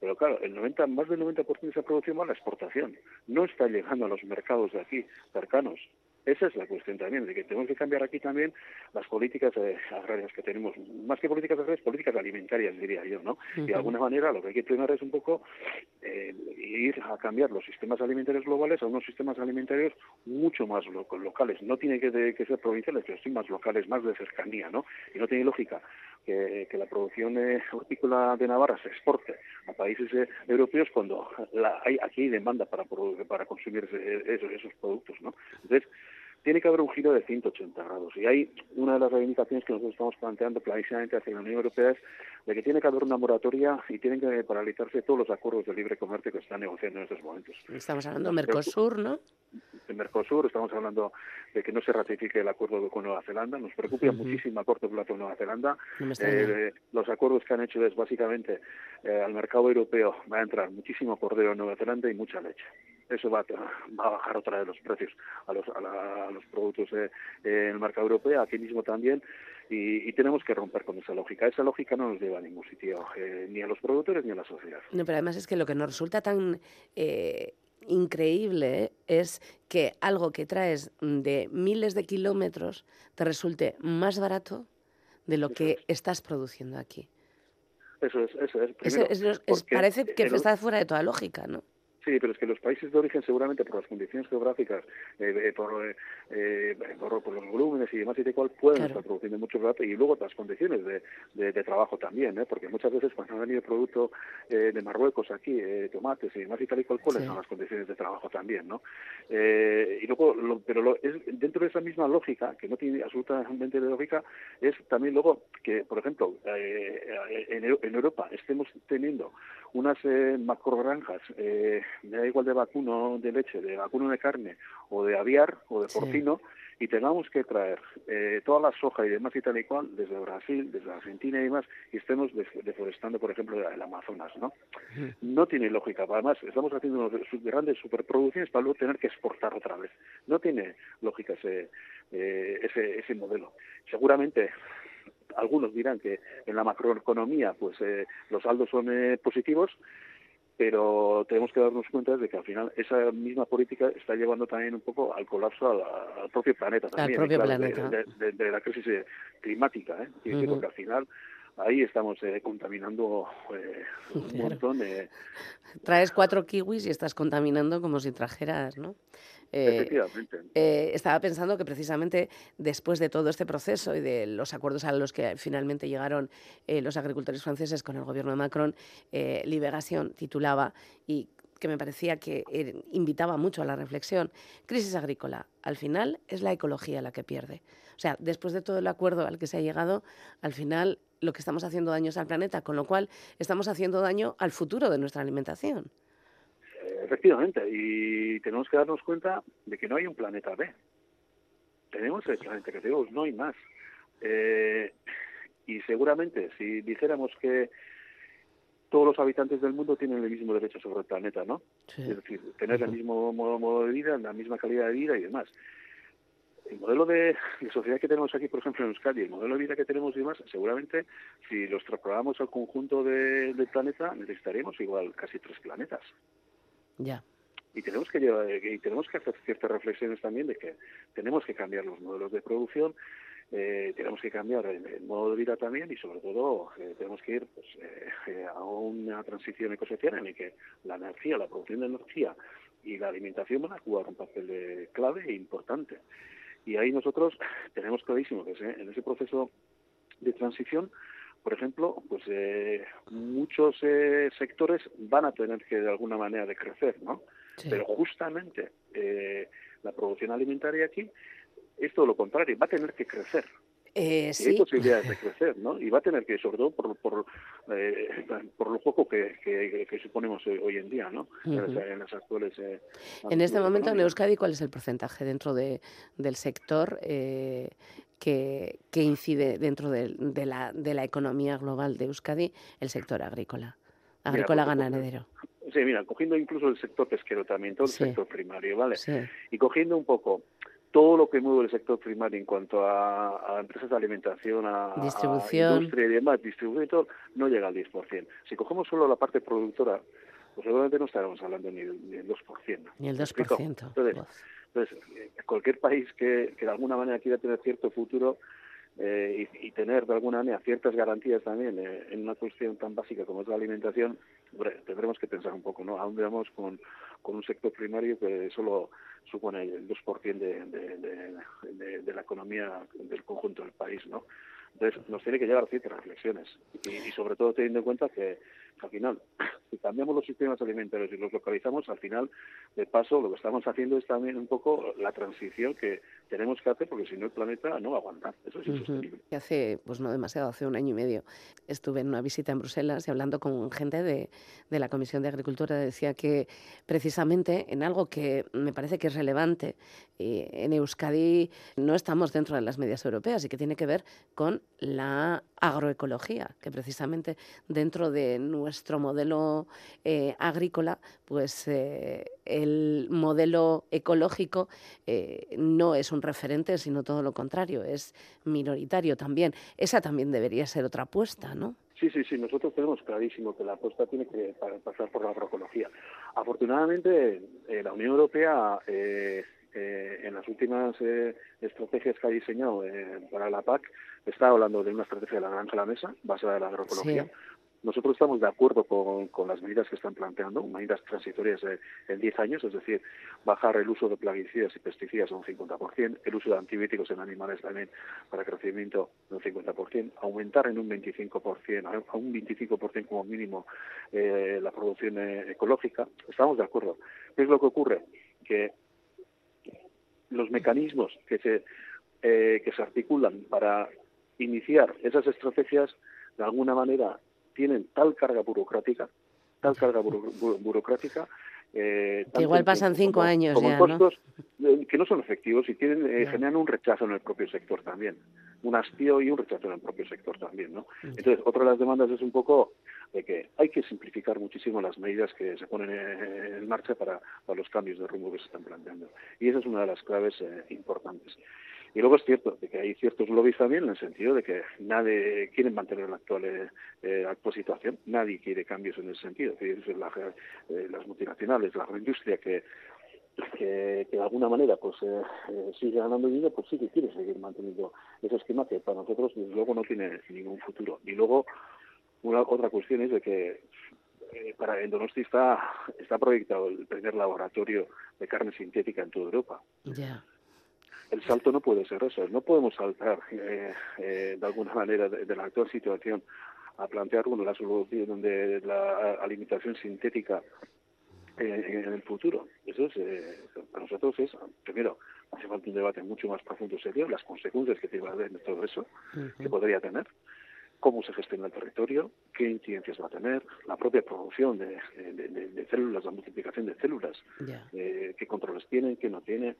Pero claro, el 90, más del 90% de esa producción va a la exportación. No está llegando a los mercados de aquí, cercanos. Esa es la cuestión también, de que tenemos que cambiar aquí también las políticas eh, agrarias que tenemos. Más que políticas agrarias, políticas alimentarias, diría yo, ¿no? Y de alguna manera lo que hay que primar es un poco eh, ir a cambiar los sistemas alimentarios globales a unos sistemas alimentarios mucho más lo- locales. No tiene que, de- que ser provinciales, pero sí más locales, más de cercanía, ¿no? Y no tiene lógica que, que la producción eh, hortícola de Navarra se exporte a países eh, europeos cuando la, hay, aquí hay demanda para, para consumir esos, esos productos, ¿no? Entonces, tiene que haber un giro de 180 grados. Y hay una de las reivindicaciones que nosotros estamos planteando clarísimamente hacia la Unión Europea es de que tiene que haber una moratoria y tienen que paralizarse todos los acuerdos de libre comercio que se están negociando en estos momentos. Estamos hablando de Mercosur, ¿no? de Mercosur, estamos hablando de que no se ratifique el acuerdo con Nueva Zelanda, nos preocupa Ujú. muchísimo a corto plazo Nueva Zelanda. No. Eh, los acuerdos que han hecho es básicamente eh, al mercado europeo va a entrar muchísimo cordero en Nueva Zelanda y mucha leche. Eso va a, va a bajar otra vez los precios a los, a la- los productos eh, eh, en el mercado europeo, aquí mismo también, y, y tenemos que romper con esa lógica. Esa lógica no nos lleva a ningún sitio, eh, ni a los productores ni a la sociedad. No, pero además es que lo que nos resulta tan eh, increíble es que algo que traes de miles de kilómetros te resulte más barato de lo que estás produciendo aquí. Eso es, eso es. Parece que en- está fuera de toda lógica, ¿no? Sí, pero es que los países de origen seguramente por las condiciones geográficas, eh, eh, por, eh, por, por los volúmenes y demás y de cual pueden Claro. estar produciendo mucho barato y luego las condiciones de, de- de trabajo también, ¿eh? porque muchas veces cuando ha venido producto eh, de Marruecos aquí, eh, tomates y demás y tal y cual, cuáles Sí. son las condiciones de trabajo también, ¿no? Eh, y luego, lo- pero lo, es dentro de esa misma lógica, que no tiene absolutamente de lógica, es también luego que, por ejemplo, eh, en, en Europa estemos teniendo unas eh, macrogranjas, eh, me da igual de vacuno de leche, de vacuno de carne o de aviar o de Sí. porcino, y tengamos que traer eh, toda la soja y demás y tal y cual desde Brasil, desde Argentina y demás, y estemos deforestando, por ejemplo, el Amazonas, ¿no? No tiene lógica. Además, estamos haciendo unas grandes superproducciones para luego tener que exportar otra vez. No tiene lógica ese, eh, ese, ese modelo. Seguramente algunos dirán que en la macroeconomía pues eh, los saldos son eh, positivos, pero tenemos que darnos cuenta de que al final esa misma política está llevando también un poco al colapso a la- al propio planeta también, propio claro, planeta. De, de- de la crisis eh, climática, ¿eh? Porque al final ahí estamos eh, contaminando eh, un Claro. montón de... Traes cuatro kiwis y estás contaminando como si trajeras, ¿no? Eh, Efectivamente. eh, estaba pensando que precisamente después de todo este proceso y de los acuerdos a los que finalmente llegaron eh, los agricultores franceses con el gobierno de Macron, eh, Liberación titulaba y que me parecía que eh, invitaba mucho a la reflexión, crisis agrícola, al final es la ecología la que pierde. O sea, después de todo el acuerdo al que se ha llegado, al final lo que estamos haciendo daño es al planeta, con lo cual estamos haciendo daño al futuro de nuestra alimentación. Efectivamente, y tenemos que darnos cuenta de que no hay un planeta B. Tenemos el planeta que tenemos, no hay más. Eh, y seguramente si dijéramos que todos los habitantes del mundo tienen el mismo derecho sobre el planeta, ¿no? Es decir, tener el mismo modo, modo de vida, la misma calidad de vida y demás. El modelo de, de sociedad que tenemos aquí, por ejemplo, en Euskadi, el modelo de vida que tenemos y demás, seguramente si los trasladamos al conjunto de- del planeta, necesitaríamos igual casi tres planetas Ya. y tenemos que llevar, y tenemos que hacer ciertas reflexiones también de que tenemos que cambiar los modelos de producción eh, tenemos que cambiar el, modo de vida también y sobre todo eh, tenemos que ir pues, eh, eh, a una transición ecosocial en la que la energía, la producción de energía y la alimentación van a jugar un papel clave e importante. Y ahí nosotros tenemos clarísimo que ese- en ese proceso de transición, por ejemplo, pues eh, muchos eh, sectores van a tener que de alguna manera de crecer, ¿no? Pero justamente eh, la producción alimentaria aquí es todo lo contrario, va a tener que crecer. Eh, Y hay sí. posibilidades de crecer, ¿no? Y va a tener que, sobre todo por, por, eh, por lo poco que, que, que suponemos hoy, en día, ¿no? En las- Ujú. En las actuales. eh, En este momento en. Euskadi, ¿cuál es el porcentaje dentro de, del sector eh, que, que incide dentro del- de, la, de la economía global de Euskadi? El sector agrícola, agrícola pues, ganadero. Sí, mira, cogiendo incluso el sector pesquero también, todo el Sí. sector primario, ¿vale? Sí. Y cogiendo un poco todo lo que mueve el sector primario en cuanto a, a empresas de alimentación, a, a Distribución. industria y demás, distribución y todo, no llega al 10%. Si cogemos solo la parte productora, pues seguramente no estaremos hablando ni del, ni del 2%. Ni el ¿Me explico? 2%. Entonces, entonces, eh, cualquier país que, de alguna manera quiera tener cierto futuro eh, y, tener de alguna manera ciertas garantías también eh, en una cuestión tan básica como es la alimentación, tendremos que pensar un poco, ¿no? ¿A dónde vamos con, con un sector primario que solo supone el 2% de, de, la economía del conjunto del país, ¿no? Entonces, nos tiene que llevar ciertas reflexiones y sobre todo teniendo en cuenta que al final, si cambiamos los sistemas alimentarios y los localizamos, al final, de paso, lo que estamos haciendo es también un poco la transición que tenemos que hacer porque si no el planeta no va a aguantar. Eso es insostenible. Y Hace, pues no demasiado, hace un año y medio, estuve en una visita en Bruselas y hablando con gente de, de la Comisión de Agricultura decía que precisamente en algo que me parece que es relevante, eh, en Euskadi no estamos dentro de las medias europeas y que tiene que ver con la agroecología, que precisamente dentro de nuestro modelo eh, agrícola, pues eh, el modelo ecológico eh, no es un referente, sino todo lo contrario, es minoritario también. Esa también debería ser otra apuesta, ¿no? Sí, sí, sí, nosotros tenemos clarísimo que la apuesta tiene que pa- pasar por la agroecología. Afortunadamente, eh, la Unión Europea, eh, eh, en las últimas eh, estrategias que ha diseñado eh, para la PAC, está hablando de una estrategia de la granja a la mesa, basada en la agroecología. Sí. Nosotros estamos de acuerdo con, con las medidas que están planteando, medidas transitorias eh, en 10 años, es decir, bajar el uso de plaguicidas y pesticidas a un 50%, el uso de antibióticos en animales también para crecimiento de un 50%, aumentar en un 25%, a a un 25% como mínimo eh, la producción eh, ecológica. Estamos de acuerdo. ¿Qué es lo que ocurre? Que los mecanismos que se, eh, que se articulan para iniciar esas estrategias, de alguna manera, tienen tal carga burocrática, tal carga buro- bu- burocrática, eh, igual pasan cinco como- años como ya, ¿no? costos, eh, que no son efectivos y tienen, eh, generan un rechazo en el propio sector también, un hastío y un rechazo en el propio sector también, ¿no? Entonces, otra de las demandas es un poco de que hay que simplificar muchísimo las medidas que se ponen en marcha para, para los cambios de rumbo que se están planteando. Y esa es una de las claves eh, importantes. Y luego es cierto de que hay ciertos lobbies también en el sentido de que nadie quiere mantener la actual, eh, situación, nadie quiere cambios en ese sentido. La- eh, las multinacionales, la agroindustria que, que, de alguna manera pues eh, eh, sigue ganando dinero, pues sí que quiere seguir manteniendo ese esquema que para nosotros desde luego no tiene ningún futuro. Y luego una otra cuestión es de que eh, para en Donosti está, está proyectado el primer laboratorio de carne sintética en toda Europa. Ya. El salto no puede ser eso. No podemos saltar eh, eh, de alguna manera de, de la actual situación a plantear bueno, la solución de la alimentación sintética eh, en el futuro. Eso es, eh, para nosotros es, primero, hace falta un debate mucho más profundo y serio, las consecuencias que tiene de todo eso, que podría tener, cómo se gestiona el territorio, qué incidencias va a tener, la propia producción de, de- de- de células, la multiplicación de células, Ya. eh, qué controles tienen, qué no tienen.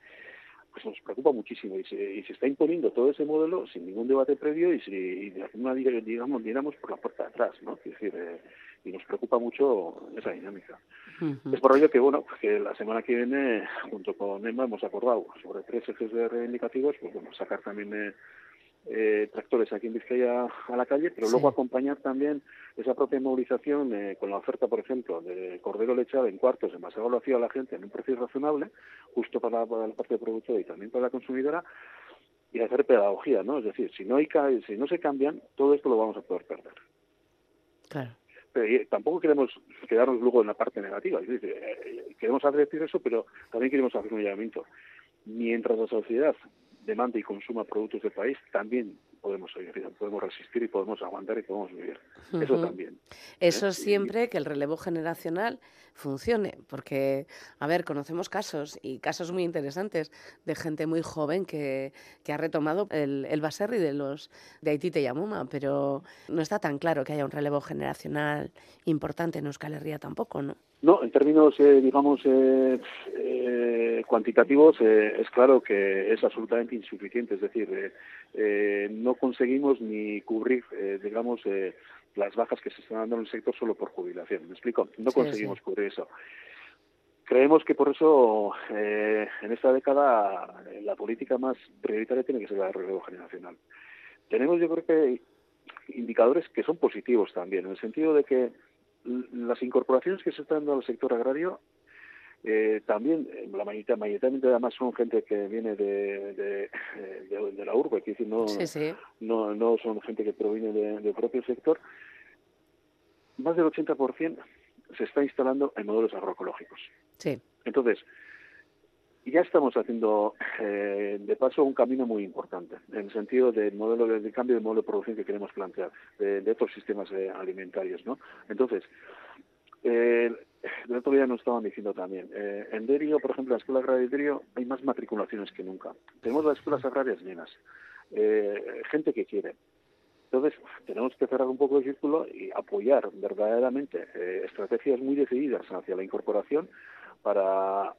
Pues nos preocupa muchísimo y se, y se está imponiendo todo ese modelo sin ningún debate previo y, si, y de alguna manera, digamos, digamos por la puerta de atrás, ¿no? Es decir, eh, y nos preocupa mucho esa dinámica. Es por ello que, bueno, que la semana que viene, junto con EMA, hemos acordado sobre tres ejes de reivindicativos, pues bueno, sacar también eh, eh, tractores aquí en Vizcaya a la calle, pero luego acompañar también esa propia movilización eh, con la oferta, por ejemplo, de cordero lechado en cuartos, al vacío a la gente en un precio razonable, justo para, para la parte productora y también para la consumidora, y hacer pedagogía, ¿no? Es decir, si no, hay, si no se cambian, todo esto lo vamos a poder perder. Claro. Pero y tampoco queremos quedarnos luego en la parte negativa. Es decir, eh, queremos advertir eso, pero también queremos hacer un llamamiento. Mientras la sociedad demande y consuma productos del país, también podemos podemos resistir y podemos aguantar y podemos vivir. Eso también. Eso ¿eh? siempre que el relevo generacional funcione, porque, a ver, conocemos casos y casos muy interesantes de gente muy joven que, que ha retomado el, el baserri de los de Haití y Yamuma, pero no está tan claro que haya un relevo generacional importante en Euskal Herria tampoco, ¿no? No, en términos, eh, digamos, eh, eh, cuantitativos, eh, es claro que es absolutamente insuficiente. Es decir, eh, eh, no conseguimos ni cubrir, eh, digamos, eh, las bajas que se están dando en el sector solo por jubilación. ¿Me explico? No Sí, conseguimos sí. cubrir eso. Creemos que por eso eh, en esta década la política más prioritaria tiene que ser la de relevo generacional. Tenemos, yo creo que, indicadores que son positivos también, en el sentido de que las incorporaciones que se están dando al sector agrario eh, también, eh, la mayoría, mayoritariamente además son gente que viene de, de, eh, de- de la urbe, es decir, no, Sí, sí. no, no son gente que proviene de- del propio sector. Más del 80% se está instalando en modelos agroecológicos. Sí. Entonces, ya estamos haciendo eh, de paso un camino muy importante en el sentido del modelo de, del cambio de modelo de producción que queremos plantear de, de otros sistemas eh, alimentarios, ¿no? Entonces, eh, el otro día nos estaban diciendo también, eh, en Derio, por ejemplo, la Escuela Agraria de Derio hay más matriculaciones que nunca. Tenemos las escuelas agrarias llenas, eh, gente que quiere. Entonces, tenemos que cerrar un poco el círculo y apoyar verdaderamente eh, estrategias muy decididas hacia la incorporación para,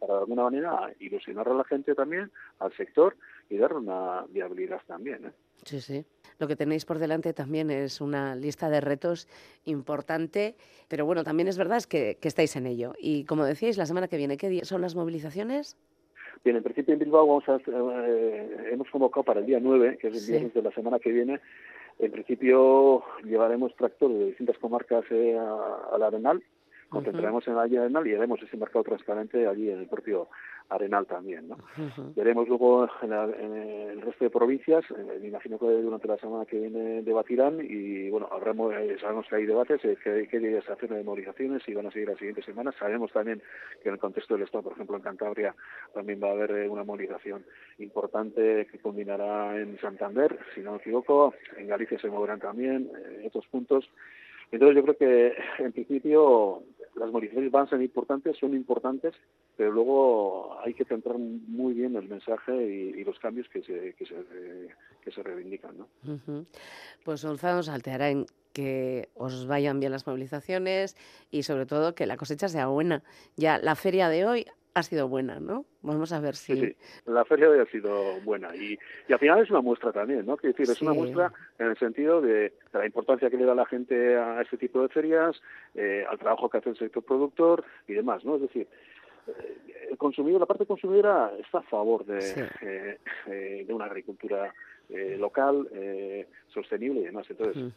para, de alguna manera, ilusionar a la gente también, al sector, y dar una viabilidad también. ¿eh? Sí, sí. Lo que tenéis por delante también es una lista de retos importante, pero bueno, también es verdad es que, que estáis en ello. Y como decíais, la semana que viene, ¿qué día son las movilizaciones? Bien, en principio en Bilbao vamos a, eh, hemos convocado para el día 9, que es el Sí. viernes de la semana que viene. En principio llevaremos tractor de distintas comarcas eh, a- al Arenal, concentraremos en la Arenal y haremos ese mercado transparente allí en el propio Arenal también. ¿no? Veremos luego en, la- en el resto de provincias, eh, me imagino que durante la semana que viene debatirán y bueno, habremos, eh, sabemos que hay debates, eh, que, que se hacen de movilizaciones y van a seguir las siguientes semanas. Sabemos también que en el contexto del Estado, por ejemplo en Cantabria, también va a haber eh, una movilización importante que combinará en Santander, si no me equivoco, en Galicia se moverán también, eh, en otros puntos. Entonces yo creo que en principio las movilizaciones van a ser importantes, son importantes, pero luego hay que centrar muy bien el mensaje y, los cambios que se, que se, que se reivindican. ¿no? Ujú. Pues Gonzalo salteará en que os vayan bien las movilizaciones y sobre todo que la cosecha sea buena. Ya la feria de hoy ha sido buena, ¿no? Vamos a ver si... Sí, sí. La feria hoy ha sido buena y, y al final es una muestra también, ¿no? Quiero decir, es una muestra en el sentido de, de la importancia que le da la gente a este tipo de ferias, eh, al trabajo que hace el sector productor y demás, ¿no? Es decir, eh, el consumidor, la parte consumidora está a favor de, Sí. eh, eh, de una agricultura eh, local, eh, sostenible y demás. Entonces,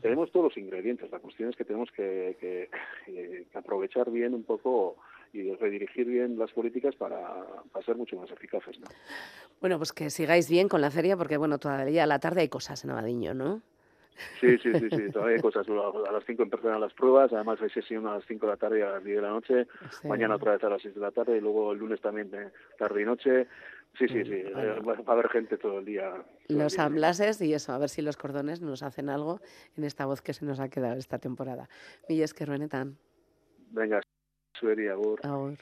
tenemos todos los ingredientes. La cuestión es que tenemos que, que, que aprovechar bien un poco y redirigir bien las políticas para, para ser mucho más eficaces. ¿no? Bueno, pues que sigáis bien con la feria porque, bueno, todavía a la tarde hay cosas en Abadiño, ¿no? Sí, sí, sí, sí, todavía hay cosas. A las 5 empiezan las pruebas, además hay sesión a las 5 de la tarde y a las 10 de la noche, Sí. mañana otra vez a las 6 de la tarde y luego el lunes también de tarde y noche. Sí, sí, sí, eh, va a haber gente todo el día. todo Los día. amblases y eso, a ver si los cordones nos hacen algo en esta voz que se nos ha quedado esta temporada. Milles que ruenetan. Venga, Agur.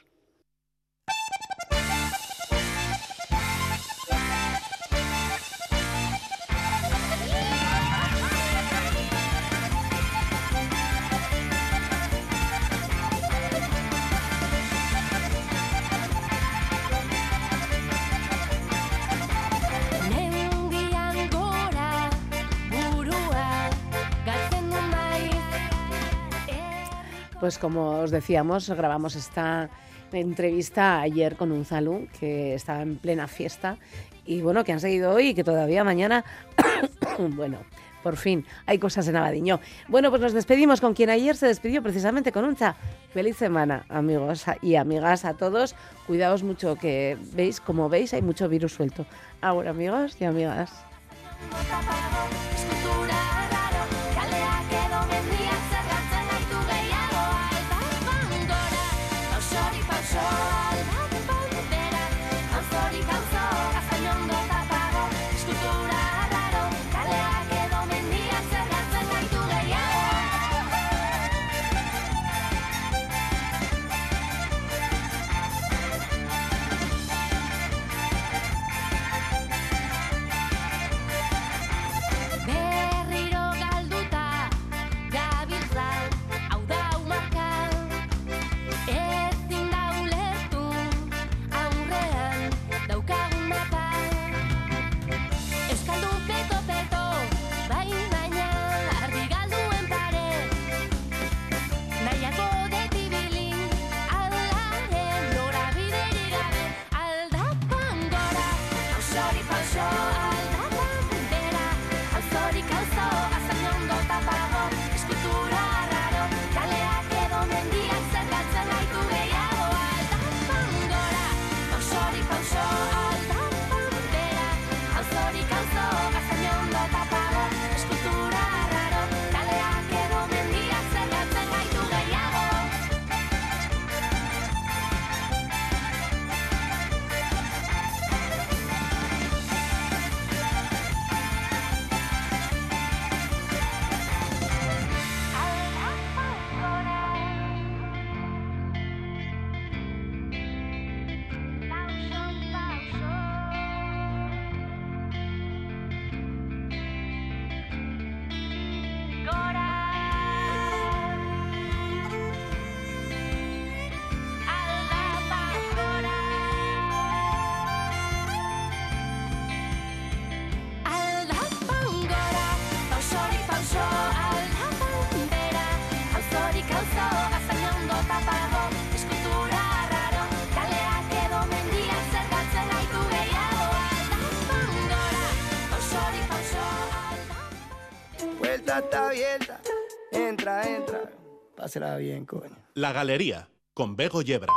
Pues como os decíamos, grabamos esta entrevista ayer con un Zalú que estaba en plena fiesta y bueno, que han seguido hoy y que todavía mañana, bueno, por fin hay cosas en Abadiño. Bueno, pues nos despedimos con quien ayer se despidió precisamente con Uncha. Feliz semana, amigos y amigas a todos. Cuidaos mucho que veis, como veis, hay mucho virus suelto. Ahora, amigos y amigas. La Galería, con Bego Yebra.